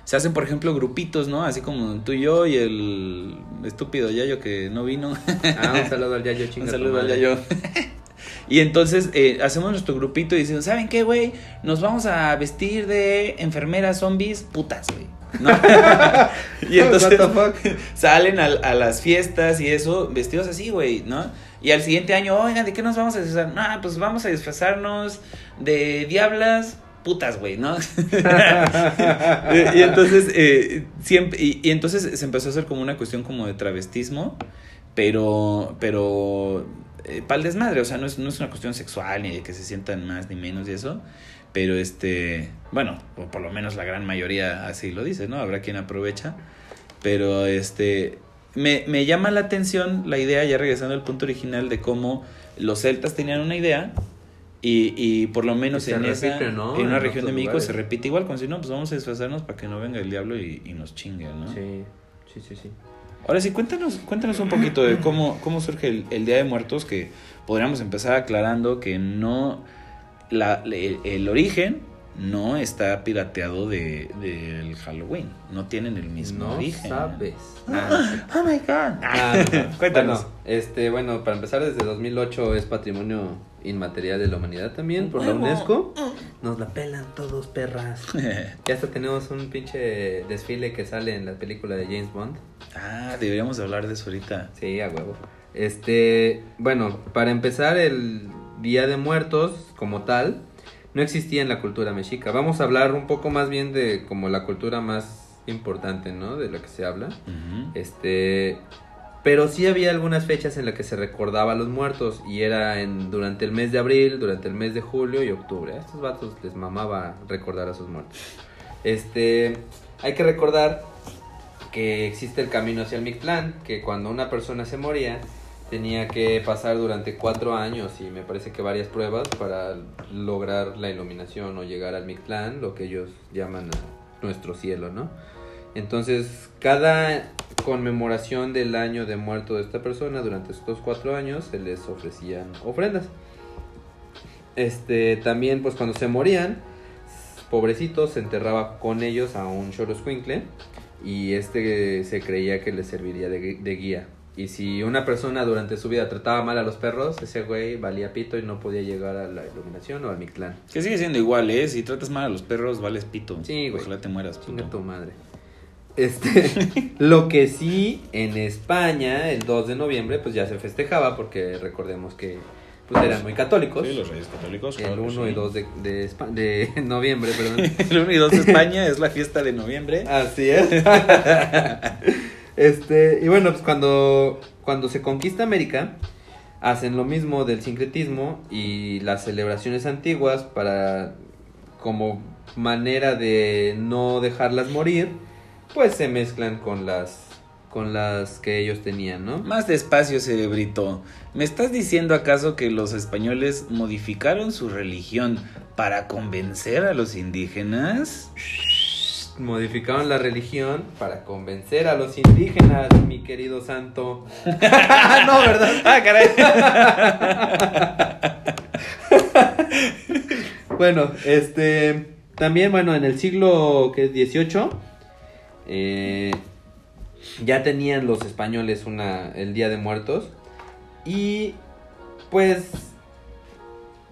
se hacen por ejemplo grupitos, ¿no? Así como tú y yo y el estúpido Yayo que no vino. Ah, un saludo al Yayo chinga Un saludo al. Yayo. Y entonces eh, hacemos nuestro grupito y decimos, ¿saben qué, güey? Nos vamos a vestir de enfermeras zombies putas, güey. ¿No? y entonces salen a, a las fiestas y eso, vestidos así, güey, ¿no? Y al siguiente año, oigan, ¿de qué nos vamos a disfrazar? No, pues vamos a disfrazarnos de diablas putas, güey, ¿no? y, y entonces, eh, siempre, y, y entonces se empezó a hacer como una cuestión como de travestismo, pero, pero, eh, para el desmadre, o sea, no es, no es una cuestión sexual ni de que se sientan más ni menos y eso, pero este, bueno, o por lo menos la gran mayoría así lo dice, ¿no? Habrá quien aprovecha, pero este, me, me llama la atención la idea, ya regresando al punto original, de cómo los celtas tenían una idea y, y por lo menos en esa repite, ¿no? en una En región de México lugares. se repite igual, como si no, pues vamos a disfrazarnos para que no venga el diablo y, y nos chingue, ¿no? Sí, sí, sí, sí. Ahora sí, cuéntanos, cuéntanos un poquito de cómo, cómo surge el, el Día de Muertos, que podríamos empezar aclarando que no, la, el, el origen no está pirateado de, del Halloween, no tienen el mismo No origen. sabes. Ah, oh my god. Ah, no. Cuéntanos. Bueno, este, bueno, para empezar, desde 2008 es patrimonio inmaterial de la humanidad también por la. UNESCO. Nos la pelan todos, perras. Ya hasta tenemos un pinche desfile que sale en la película de James Bond. ah, deberíamos hablar de eso ahorita. Sí, a huevo. Este, bueno, para empezar, el Día de Muertos como tal no existía en la cultura mexica. Vamos a hablar un poco más bien de como la cultura más importante, ¿no? De lo que se habla. Este, pero sí había algunas fechas en las que se recordaba a los muertos y era durante el mes de abril, durante el mes de julio y octubre. A estos vatos les mamaba recordar a sus muertos. Este, hay que recordar que existe el camino hacia el Mictlán, que cuando una persona se moría, tenía que pasar durante cuatro años y me parece que varias pruebas para lograr la iluminación o llegar al Mictlán, lo que ellos llaman nuestro cielo, ¿no? Entonces, cada conmemoración del año de muerto de esta persona durante estos cuatro años se les ofrecían ofrendas. Este, también, pues cuando se morían, pobrecitos, se enterraba con ellos a un Xoloscuincle y este se creía que les serviría de, de guía. Y si una persona durante su vida trataba mal a los perros, ese güey valía pito y no podía llegar a la iluminación o al Mictlán. Que sigue siendo igual, ¿eh? Si tratas mal a los perros, vales pito. Sí, güey. Ojalá te mueras, Chinga puto. tu madre. Este, lo que sí, en España, el 2 de noviembre, pues ya se festejaba, porque recordemos que pues eran muy católicos. Sí, los reyes católicos. el claro que 1 y sí. 2 de, de noviembre, perdón. El 1 y 2 de España es la fiesta de noviembre. Así es. este, y bueno, pues cuando, cuando se conquista América, hacen lo mismo del sincretismo y las celebraciones antiguas para como manera de no dejarlas morir, pues se mezclan con las con las que ellos tenían, ¿no? Más despacio, cerebrito. ¿Me estás diciendo acaso que los españoles modificaron su religión para convencer a los indígenas? Modificaron la religión para convencer a los indígenas, mi querido santo. no, ¿verdad? ¡Ah, caray! Bueno, este. También, bueno, en el siglo que es 18, eh, ya tenían los españoles una, el Día de Muertos. Y pues,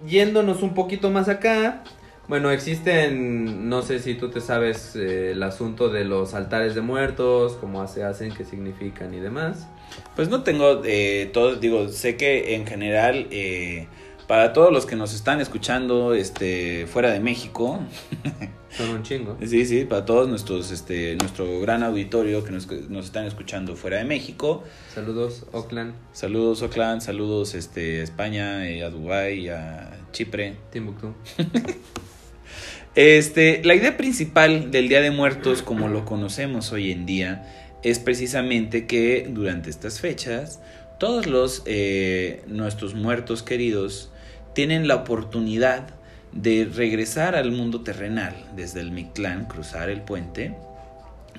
yéndonos un poquito más acá, bueno, existen, no sé si tú te sabes eh, el asunto de los altares de muertos, cómo se hacen, qué significan y demás. Pues no tengo eh, todo, digo, sé que en general, eh, para todos los que nos están escuchando este, fuera de México, Son un chingo. Sí, sí, para todos nuestros, este, nuestro gran auditorio que nos, nos están escuchando fuera de México. Saludos, Oakland, Saludos Oakland, saludos este, a España, eh, a Dubái, a Chipre. Timbuktu. Este, la idea principal del Día de Muertos, como lo conocemos hoy en día, es precisamente que durante estas fechas todos los eh, nuestros muertos queridos tienen la oportunidad de regresar al mundo terrenal desde el Mictlán, cruzar el puente,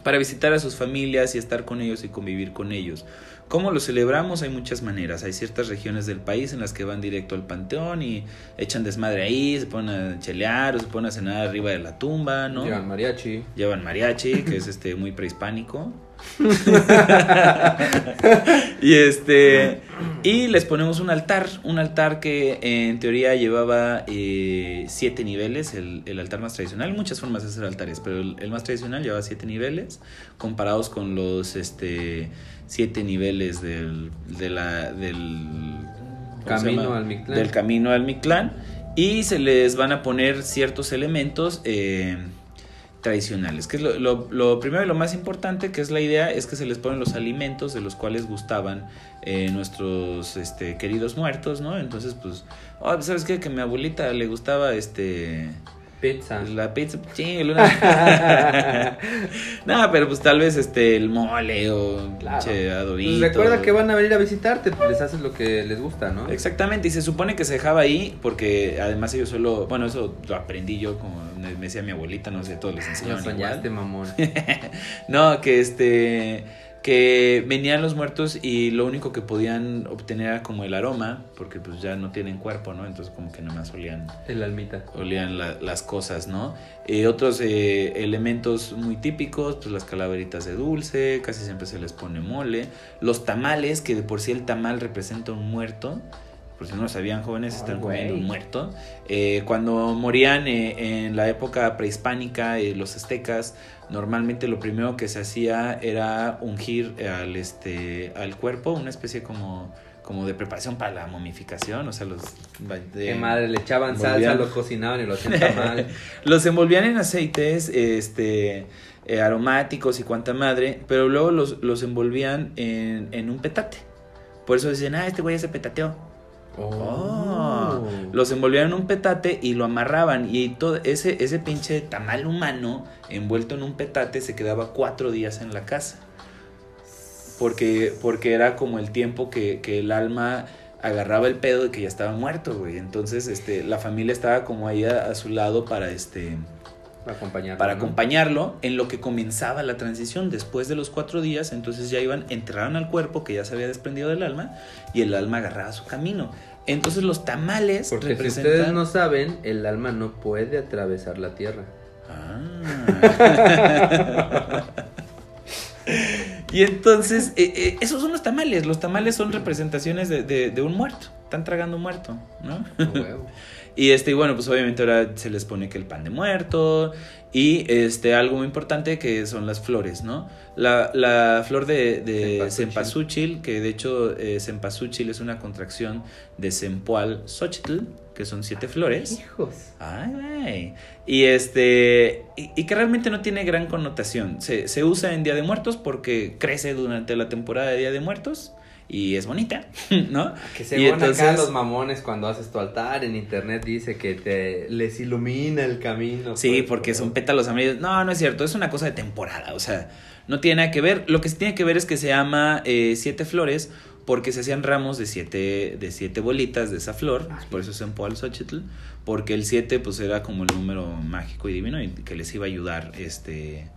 para visitar a sus familias y estar con ellos y convivir con ellos. ¿Cómo lo celebramos? Hay muchas maneras. Hay ciertas regiones del país en las que van directo al panteón y echan desmadre ahí, se ponen a chelear o se ponen a cenar arriba de la tumba, ¿no? Llevan mariachi. Llevan mariachi, que es este muy prehispánico. y este y les ponemos un altar, un altar que en teoría llevaba eh, siete niveles, el, el altar más tradicional, muchas formas de hacer altares, pero el, el más tradicional llevaba siete niveles, comparados con los este siete niveles del, de la, del ¿cómo se Camino al Mictlán. Del camino al Mictlán. Y se les van a poner ciertos elementos eh, tradicionales. Que es lo, primero y lo más importante, que es la idea, es que se les ponen los alimentos de los cuales gustaban eh, nuestros este, queridos muertos, ¿no? Entonces, pues, oh, ¿sabes qué? Que mi abuelita le gustaba este... Pizza. La pizza, sí, el una- no, pero pues tal vez este el mole o Claro. che, Pues recuerda que van a venir a visitarte, les haces lo que les gusta, ¿no? Exactamente, y se supone que se dejaba ahí porque además ellos solo, bueno, eso lo aprendí yo, como me decía mi abuelita, no sé, todos les Lo enseñaban soñaste, igual. mamón. No, que este que venían los muertos y lo único que podían obtener era como el aroma, porque pues ya no tienen cuerpo, ¿no? Entonces como que nomás olían El almita. olían la- las cosas, ¿no? Eh, otros eh, elementos muy típicos, pues las calaveritas de dulce, casi siempre se les pone mole, los tamales, que de por sí el tamal representa un muerto, por si no lo sabían jóvenes, Ay, están comiendo un muerto. Eh, cuando morían eh, en la época prehispánica, eh, los aztecas, normalmente lo primero que se hacía era ungir al, este, al cuerpo, una especie como, como de preparación para la momificación, o sea, los... de- Qué madre, le echaban salsa, Volvían. lo cocinaban y lo hacían. Los envolvían en aceites este, eh, aromáticos y cuanta madre, pero luego los, los envolvían en, en un petate. Por eso dicen, ah, este güey ya se petateó. Oh. Los envolvían en un petate y lo amarraban. Y todo ese, ese pinche tamal humano envuelto en un petate se quedaba cuatro días en la casa. porque, porque era como el tiempo que, que el alma agarraba el pedo de que ya estaba muerto, güey. Entonces, este, la familia estaba como ahí a, a su lado para este Acompañarlo, para ¿no? acompañarlo en lo que comenzaba la transición después de los cuatro días entonces ya iban entraron al cuerpo que ya se había desprendido del alma y el alma agarraba su camino entonces los tamales Porque representan si ustedes no saben, el alma no puede atravesar la tierra. Ah. y entonces eh, eh, esos son los tamales los tamales son representaciones de, de- de un muerto están tragando un muerto no. Y este, y bueno, pues obviamente ahora se les pone que el pan de muerto. Y este, algo muy importante que son las flores, ¿no? La, la flor de, de Cempasúchil. que de hecho eh, cempasúchil es una contracción de sempoal xochitl, que son siete flores. Hijos. Ay, güey. Y este. Y, y que realmente no tiene gran connotación. Se, se usa en Día de Muertos porque crece durante la temporada de Día de Muertos. Y es bonita, ¿no? Que Y según acá entonces- los mamones cuando haces tu altar en internet dice que te les ilumina el camino. Sí, pues, porque son pétalos amarillos. No, no es cierto, es una cosa de temporada, o sea, no tiene nada que ver. Lo que sí tiene que ver es que se llama eh, siete flores porque se hacían ramos de siete, de siete bolitas de esa flor, por eso es en Poal Xochitl, porque el siete pues era como el número mágico y divino y que les iba a ayudar este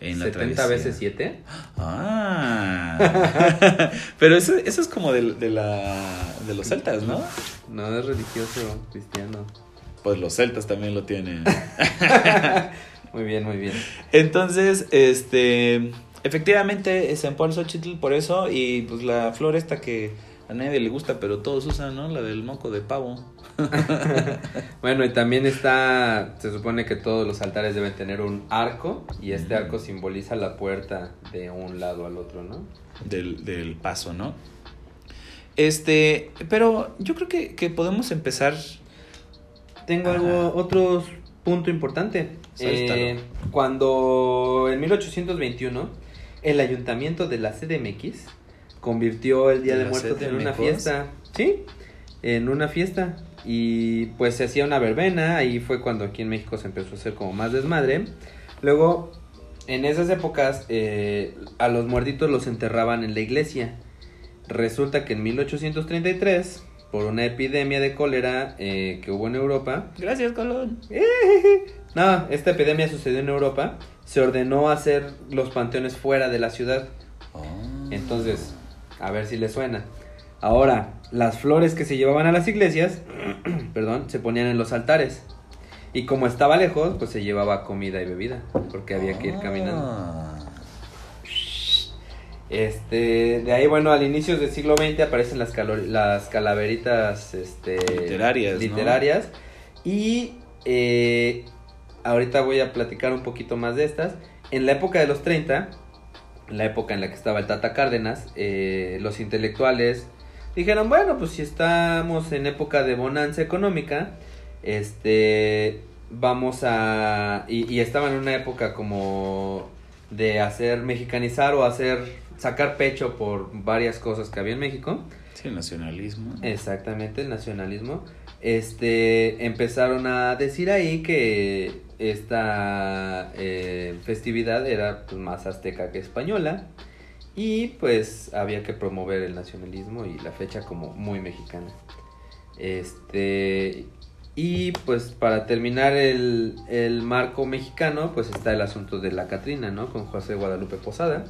en la 70 travesía. veces 7. Ah, pero eso, eso es como de, de la, de los celtas, ¿no? No es religioso cristiano. Pues los celtas también lo tienen. Muy bien, muy bien. Entonces, este, efectivamente es en Paul Xochitl por eso y pues la flor esta que a nadie le gusta, pero todos usan, ¿no? La del moco de pavo. Bueno, y también está, se supone que todos los altares deben tener un arco y este arco simboliza la puerta de un lado al otro, ¿no? Del, del paso, ¿no? Este, pero yo creo que, que podemos empezar. Tengo Ajá. algo, otro punto importante. Eh, cuando en 1821 el ayuntamiento de la CDMX convirtió el Día ¿De de Muertos en una fiesta. Sí, en una fiesta. Y pues se hacía una verbena, ahí fue cuando aquí en México se empezó a hacer como más desmadre. Luego, en esas épocas, eh, a los muertitos los enterraban en la iglesia. Resulta que en 1833, por una epidemia de cólera eh, que hubo en Europa, Gracias, Colón. no, esta epidemia sucedió en Europa, se ordenó hacer los panteones fuera de la ciudad. Entonces, a ver si le suena. Ahora, las flores que se llevaban a las iglesias, perdón, se ponían en los altares. Y como estaba lejos, pues se llevaba comida y bebida, porque había que ir caminando. Ah. Este, de ahí, bueno, al inicio del siglo XX aparecen las, las calaveritas este, Literarias, ¿no? literarias. Y eh, ahorita voy a platicar un poquito más de estas. En la época de los 30, la época en la que estaba el Tata Cárdenas, eh, los intelectuales dijeron, bueno, pues si estamos en época de bonanza económica, este, vamos a... Y, y estaban en una época como de hacer mexicanizar o hacer sacar pecho por varias cosas que había en México. Sí, el nacionalismo. Exactamente, el nacionalismo. Este, empezaron a decir ahí que esta eh, festividad era pues, más azteca que española y pues había que promover el nacionalismo y la fecha como muy mexicana. Este, y pues para terminar el, el marco mexicano, pues está el asunto de la Catrina, ¿no? Con José Guadalupe Posada.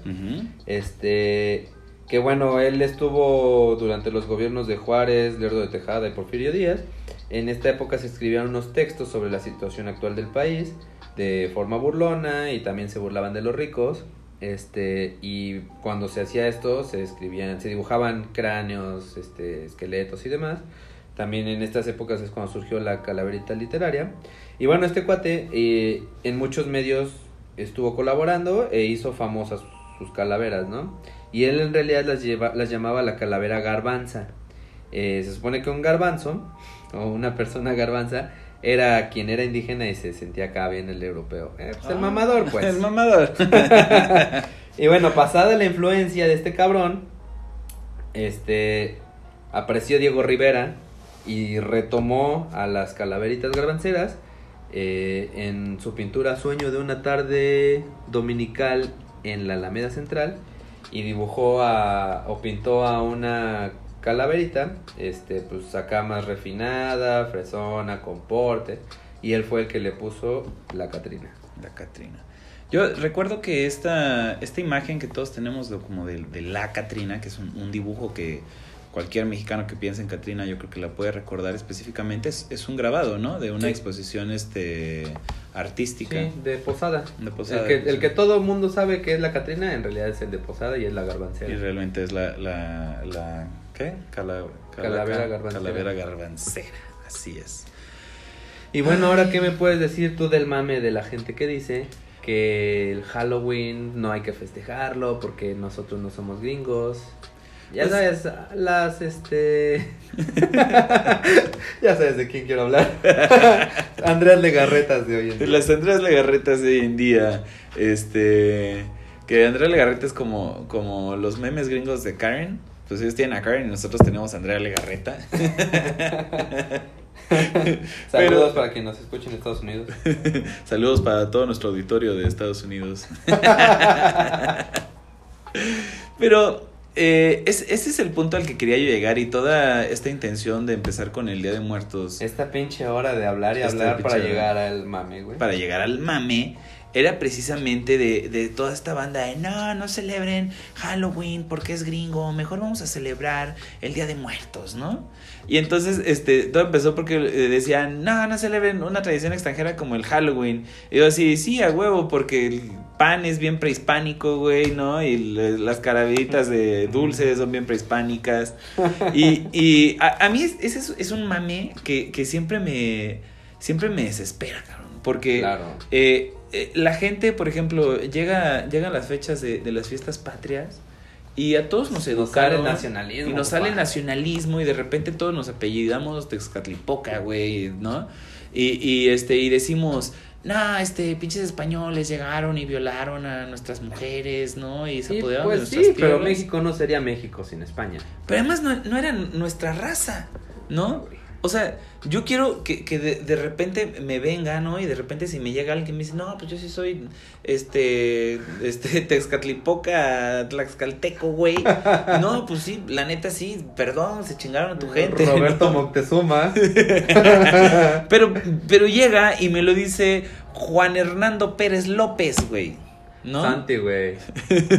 Este, que bueno, él estuvo durante los gobiernos de Juárez, Lerdo de Tejada y Porfirio Díaz. En esta época se escribían unos textos sobre la situación actual del país de forma burlona y también se burlaban de los ricos. Este, y cuando se hacía esto, se escribían, se dibujaban cráneos, este, esqueletos y demás. También en estas épocas es cuando surgió la calaverita literaria. Y bueno, este cuate eh, en muchos medios estuvo colaborando e hizo famosas sus calaveras, ¿no? Y él en realidad las, lleva, las llamaba la calavera garbanza. Eh, se supone que un garbanzo, o una persona garbanza, era quien era indígena y se sentía acá bien el europeo. Eh, pues el Ah, mamador, pues. El mamador. y bueno, pasada la influencia de este cabrón, este apareció Diego Rivera y retomó a las calaveritas garbanceras eh, en su pintura Sueño de una tarde dominical en la Alameda Central y dibujó a, o pintó a una calaverita, este, pues acá más refinada, fresona, con porte, y él fue el que le puso la Catrina. La Catrina. Yo recuerdo que esta, esta imagen que todos tenemos de, como de, de la Catrina, que es un, un dibujo que cualquier mexicano que piense en Catrina yo creo que la puede recordar específicamente, es, es un grabado, ¿no? De una Sí. exposición este artística. Sí, de Posada. De Posada, el, que, el sí. que todo el mundo sabe que es la Catrina, en realidad es el de Posada y es la Y garbancera. realmente es la, la, la ¿qué? Cala- cala- Calavera garbancera. Calavera garbancera, así es. Y bueno, ahora qué me puedes decir tú del mame de la gente que dice que el Halloween no hay que festejarlo porque nosotros no somos gringos. Ya Pues- sabes, las este Ya sabes de quién quiero hablar. Andrés Legarretas de hoy en día. Las Andrés Legarretas de hoy en día, este, que Andrea Legarreta es como, como los memes gringos de Karen, pues ellos tienen a Karen y nosotros tenemos a Andrea Legarreta. Saludos Pero- para quien nos escuche en Estados Unidos. Saludos para todo nuestro auditorio de Estados Unidos. Pero eh, es- ese es el punto al que quería yo llegar y toda esta intención de empezar con el Día de Muertos Esta pinche hora de hablar y hablar para hora. llegar al mame, güey. para llegar al mame era precisamente de, de toda esta banda de no, no celebren Halloween porque es gringo, mejor vamos a celebrar el Día de Muertos, ¿no? Y entonces este todo empezó porque eh, decían, no, no celebren una tradición extranjera como el Halloween. Y yo así, sí, a huevo, porque pan es bien prehispánico, güey, ¿no? Y le- las caraveritas de dulces son bien prehispánicas. Y, y a, a mí es- ese es, es un mame que, que siempre me siempre me desespera, cabrón. Porque Claro. eh, eh, la gente, por ejemplo, llega, llegan las fechas de, de las fiestas patrias y a todos nos Nos educaron. sale nacionalismo, Y nos sale papá. nacionalismo y de repente todos nos apellidamos Texcatlipoca, güey, ¿no? Y, y, este, y decimos, no, este, pinches españoles llegaron y violaron a nuestras mujeres, ¿no? Y se apoderaron de pues nuestras sí, pero. México no sería México sin España. Pero además no, no era nuestra raza, ¿no? O sea, yo quiero que, que de, de repente me venga, ¿no? Y de repente si me llega alguien que me dice, no, pues yo sí soy, este, este, Texcatlipoca, Tlaxcalteco, güey. No, pues sí, la neta sí, perdón, se chingaron a tu gente. Roberto ¿no? Moctezuma. Pero, pero llega y me lo dice Juan Hernando Pérez López, güey. ¿No? Santi, güey.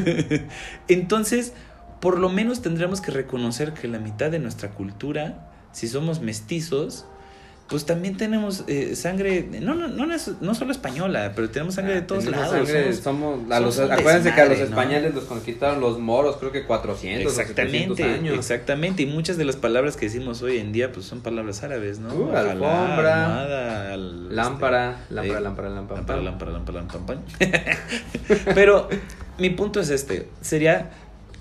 Entonces, por lo menos tendremos que reconocer que la mitad de nuestra cultura, si somos mestizos, pues también tenemos eh, sangre, no, no, no, es- no solo española, pero tenemos sangre de todos Ah, Tenemos lados. sangre, somos- somos, a los- somos un acuérdense que a los españoles los conquistaron los moros, creo que 400 o 700 Exactamente, años. exactamente. Y muchas de las palabras que decimos hoy en día, pues son palabras árabes, ¿no? Uh, Ojalá, alfombra, almohada, al- Lámpara, este, lámpara, eh, lámpara, lámpara, Lámpara, lámpara, lámpara, lámpara, pan. Pero mi punto es este, sería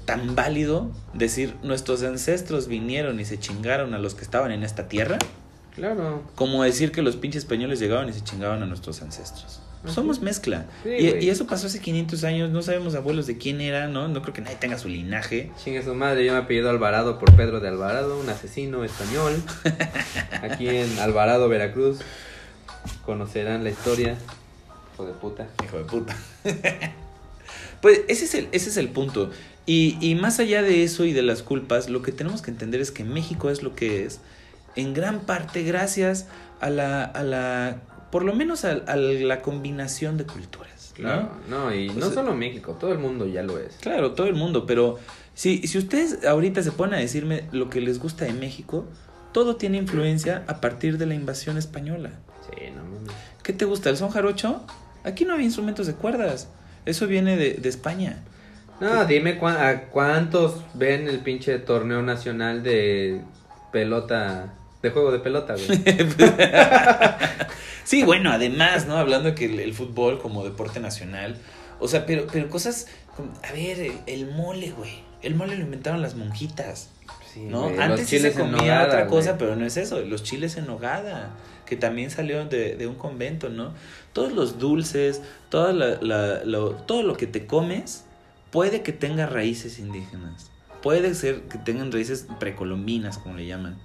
tan válido decir nuestros ancestros vinieron y se chingaron a los que estaban en esta tierra, Claro. como decir que los pinches españoles llegaban y se chingaban a nuestros ancestros. Ajá. Somos mezcla. Sí, y, güey. y eso pasó hace 500 años, no sabemos abuelos de quién era, ¿no? No creo que nadie tenga su linaje. Chingue su madre, yo me apellido Alvarado por Pedro de Alvarado, un asesino español. Aquí en Alvarado, Veracruz. Conocerán la historia. Hijo de puta. Hijo de puta. pues ese es el, ese es el punto. Y, y más allá de eso y de las culpas, lo que tenemos que entender es que México es lo que es, en gran parte gracias a la, a la por lo menos a, a la combinación de culturas. ¿no? Claro, no, y O no solo México, todo el mundo ya lo es. Claro, todo el mundo, pero si, si ustedes ahorita se ponen a decirme lo que les gusta de México, todo tiene influencia a partir de la invasión española. Sí, no mames. ¿Qué te gusta? ¿El son jarocho? Aquí no había instrumentos de cuerdas. Eso viene de, de España. No, dime a cuántos ven el pinche torneo nacional de pelota, de juego de pelota, güey. Sí, bueno, además, ¿no? Hablando de que el, el fútbol como deporte nacional. O sea, pero, pero cosas. como- A ver, el, el mole, güey. El mole lo inventaron las monjitas. Sí, ¿No? güey, Antes sí se comía nogada, otra cosa, güey. pero no es eso. Los chiles en nogada, que también salieron de, de un convento, ¿no? Todos los dulces, toda la, la- lo- todo lo que te comes, puede que tenga raíces indígenas. Puede ser que tengan raíces precolombinas, como le llaman.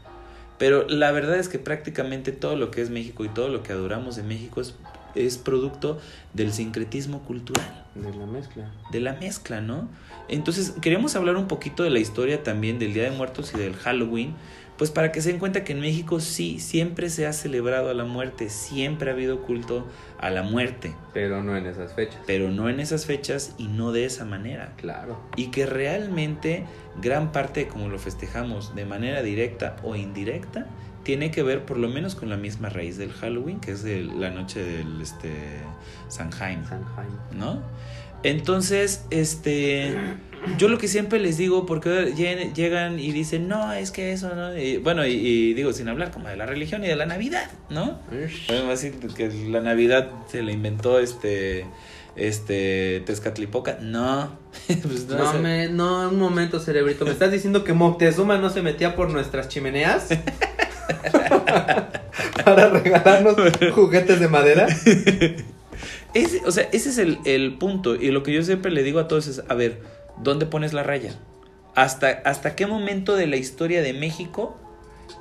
Pero la verdad es que prácticamente todo lo que es México y todo lo que adoramos de México es es producto del sincretismo cultural. De la mezcla. De la mezcla, ¿no? Entonces, queremos hablar un poquito de la historia también del Día de Muertos y del Halloween, pues para que se den cuenta que en México sí, siempre se ha celebrado a la muerte, siempre ha habido culto a la muerte. Pero no en esas fechas. Pero no en esas fechas y no de esa manera. Claro. Y que realmente gran parte de cómo lo festejamos de manera directa o indirecta tiene que ver por lo menos con la misma raíz del Halloween, que es de la noche del este Sanheim, Sanheim. ¿no? Entonces, este, yo lo que siempre les digo, porque llegan y dicen, no, es que eso, ¿no? Y, bueno, y, digo, sin hablar como de la religión y de la Navidad, ¿no? Así que la Navidad se la inventó este, este, Tezcatlipoca. No. pues no, no, me, no, un momento, cerebrito. ¿Me estás diciendo que Moctezuma no se metía por nuestras chimeneas? Para regalarnos juguetes de madera. Ese, o sea, ese es el, punto. Y lo que yo siempre le digo a todos es, a ver, ¿dónde pones la raya? ¿Hasta, ¿Hasta qué momento de la historia de México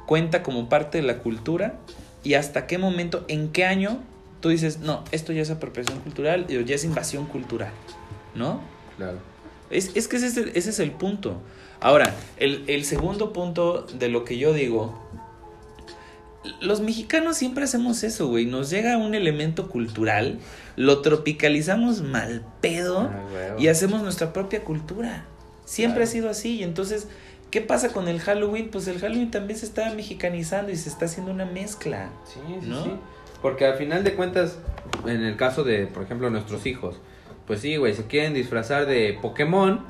cuenta como parte de la cultura? ¿Y hasta qué momento, en qué año tú dices, no, esto ya es apropiación cultural o ya es invasión cultural? ¿No? Claro. Es, es que ese es, el, ese es el punto. Ahora, el, el segundo punto de lo que yo digo los mexicanos siempre hacemos eso, güey. Nos llega un elemento cultural, lo tropicalizamos mal pedo ah, y hacemos nuestra propia cultura. Siempre ha sido así. Y entonces, ¿qué pasa con el Halloween? Pues el Halloween también se está mexicanizando y se está haciendo una mezcla. Sí, sí, sí. Porque al final de cuentas, en el caso de, por ejemplo, nuestros hijos, pues sí, güey, se quieren disfrazar de Pokémon,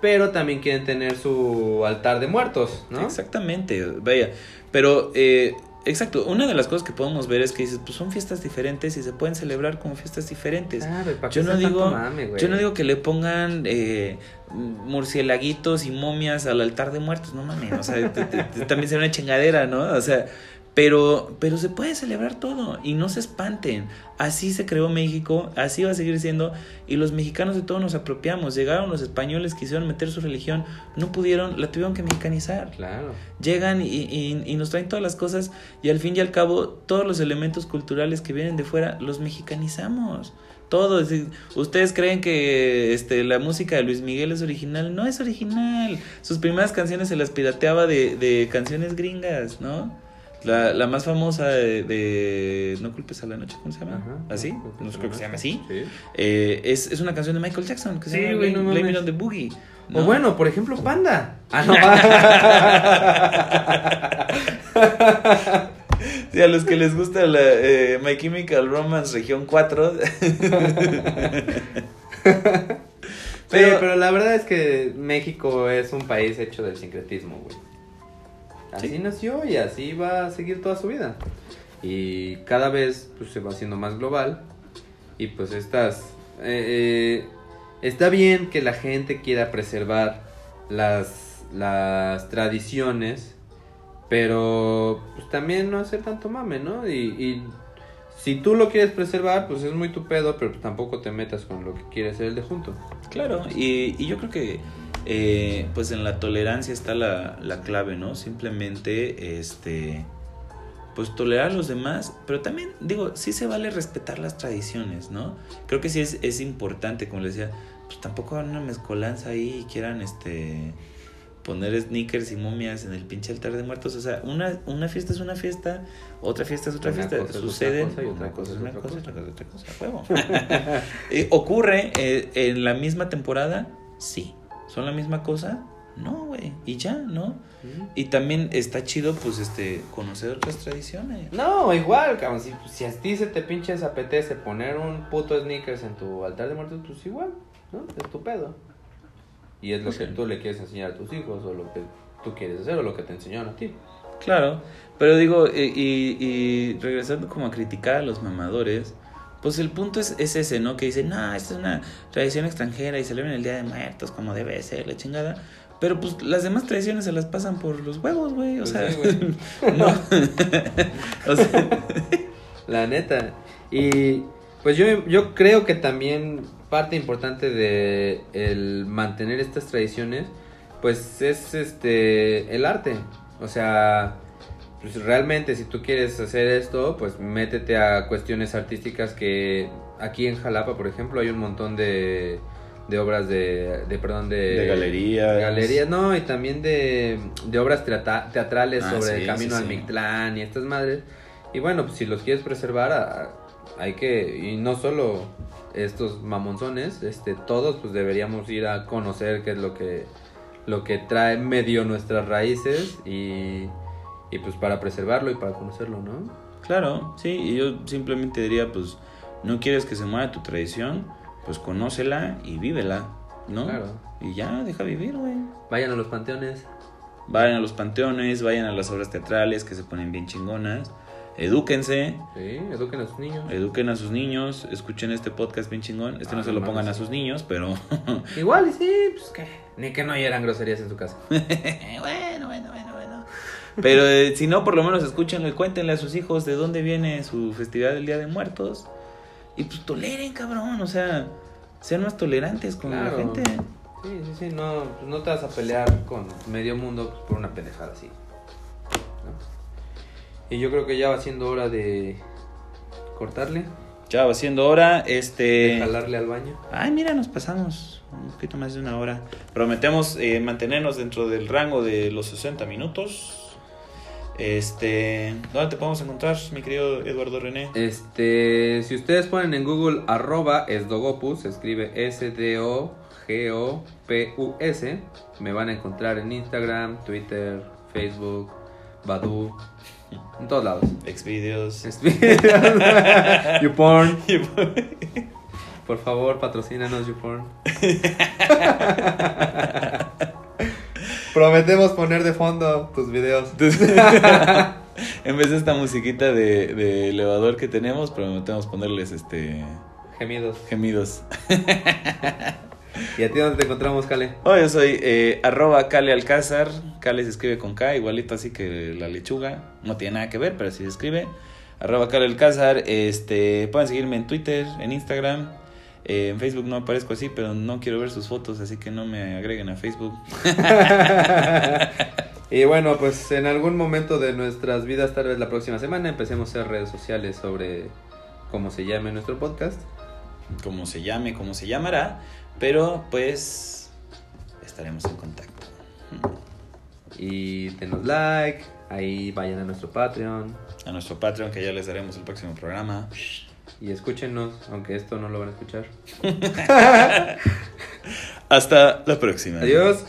pero también quieren tener su altar de muertos, ¿no? Exactamente, vaya. Pero eh, Exacto, una de las cosas que podemos ver es que dices, pues son fiestas diferentes y se pueden celebrar como fiestas diferentes. yo no digo, yo no digo que le pongan eh, murcielaguitos y momias al altar de muertos, no mames, o sea, también será una chingadera, ¿no? O sea, pero, pero se puede celebrar todo y no se espanten. Así se creó México, así va a seguir siendo y los mexicanos de todos nos apropiamos. Llegaron los españoles, quisieron meter su religión, no pudieron, la tuvieron que mexicanizar. Claro. Llegan y, y, nos traen todas las cosas y al fin y al cabo todos los elementos culturales que vienen de fuera los mexicanizamos. Todos. Ustedes creen que este, la música de Luis Miguel es original. No es original. Sus primeras canciones se las pirateaba de, de canciones gringas, ¿no? La, la más famosa de, No culpes a la noche, ¿cómo se llama? ¿Así? No creo que se llame así. Eh, es, es, una canción de Michael Jackson que se llama güey, Blame, It on the Boogie. O bueno, por ejemplo, Panda. Ah, no. sí, a los que les gusta la, eh, My Chemical Romance Región 4. pero, pero la verdad es que México es un país hecho del sincretismo, güey. Así nació y así va a seguir toda su vida. Y cada vez pues, se va haciendo más global. Y pues estas... Eh, eh, está bien que la gente quiera preservar las, las tradiciones, pero pues también no hacer tanto mame, ¿no? Y, y, si tú lo quieres preservar, pues es muy tu pedo, pero tampoco te metas con lo que quiere hacer el de junto. Claro, y, y yo creo que eh, pues en la tolerancia está la, la, clave, ¿no? Simplemente, este, pues tolerar a los demás, pero también, digo, sí se vale respetar las tradiciones, ¿no? Creo que sí es, es importante, como les decía, pues tampoco hagan una mezcolanza ahí y quieran, este, poner sneakers y momias en el pinche altar de muertos. O sea, una, una fiesta es una fiesta, otra fiesta es otra fiesta. Sucede. Una cosa es una cosa, otra cosa es otra cosa. Juego. Eh, ¿Ocurre eh, en la misma temporada? Sí. ¿Son la misma cosa? No, güey. Y ya, ¿no? Y también está chido, pues, este, conocer otras tradiciones. No, igual, cabrón. Si, si a ti se te pinches apetece poner un puto sneakers en tu altar de muertos, pues igual, ¿no? Es tu pedo. Y es lo que tú le quieres enseñar a tus hijos, o lo que tú quieres hacer, o lo que te enseñaron a ti. Claro, pero digo, y, y regresando como a criticar a los mamadores, pues el punto es, es ese, ¿no? Que dicen, no, esta es una tradición extranjera y celebran el Día de Muertos como debe ser, la chingada. Pero pues las demás tradiciones se las pasan por los huevos, güey. O pues sea, no. o sea, la neta. Y pues yo, yo creo que también parte importante de el mantener estas tradiciones, pues es este el arte. O sea, pues realmente si tú quieres hacer esto, pues métete a cuestiones artísticas que aquí en Jalapa, por ejemplo, hay un montón de, de obras de, de perdón, de, De galerías. galerías, no, y también de, de obras teatra- teatrales Ah, sobre sí, el camino sí, al sí. Mictlán y estas madres. Y bueno, pues si los quieres preservar, a- hay que, y no solo estos mamonzones, este, todos pues deberíamos ir a conocer qué es lo que, lo que trae medio nuestras raíces y, y pues para preservarlo y para conocerlo, ¿no? Claro, sí, y yo simplemente diría, pues, no quieres que se mueva tu tradición, pues conócela y vívela, ¿no? Claro. Y ya, deja vivir, güey. Vayan a los panteones. Vayan a los panteones, vayan a las obras teatrales que se ponen bien chingonas. Edúquense, Sí, eduquen a sus niños. eduquen a sus niños, escuchen este podcast bien chingón. Este no Ah, se lo pongan a sus niños, pero Igual, y sí, pues que, ni que no oyeran groserías en su casa. bueno, bueno, bueno. Pero eh, si no, por lo menos escúchenlo y cuéntenle a sus hijos de dónde viene su festividad del Día de Muertos. Y pues toleren, cabrón. O sea, sean más tolerantes con la gente. Sí, sí, sí, no, pues no te vas a pelear con medio mundo por una pendejada así. ¿no? Y yo creo que ya va siendo hora de cortarle, Ya va siendo hora. de Este. jalarle al baño. Ay, mira, nos pasamos un poquito más de una hora. Prometemos eh, mantenernos dentro del rango de los 60 minutos. Este, ¿dónde te podemos encontrar, mi querido Eduardo René? Este, si ustedes ponen en Google arroba esdogopus, se escribe S-D-O-G-O-P-U-S, me van a encontrar en Instagram, Twitter, Facebook, Badu, en todos lados. Exvideos. YouPorn. Por favor, patrocínanos YouPorn. Prometemos poner de fondo tus videos. en vez de esta musiquita de, de elevador que tenemos, prometemos ponerles este Gemidos. gemidos. ¿Y a ti dónde te encontramos, Cale? Oh, yo soy eh, arroba Cale Alcázar. Cale se escribe con K, igualito así que la lechuga. No tiene nada que ver, pero así se escribe. Arroba Cale Alcázar. Este, pueden seguirme en Twitter, en Instagram. Eh, en Facebook no aparezco así, pero no quiero ver sus fotos, así que no me agreguen a Facebook. Y bueno, pues en algún momento de nuestras vidas, tal vez la próxima semana, empecemos a hacer redes sociales sobre cómo se llame nuestro podcast. Como se llame, como se llamará. Pero pues estaremos en contacto. Y denos like, ahí vayan a nuestro Patreon A nuestro Patreon, que ya les daremos el próximo programa. Y escúchenos, aunque esto no lo van a escuchar. Hasta la próxima. Adiós.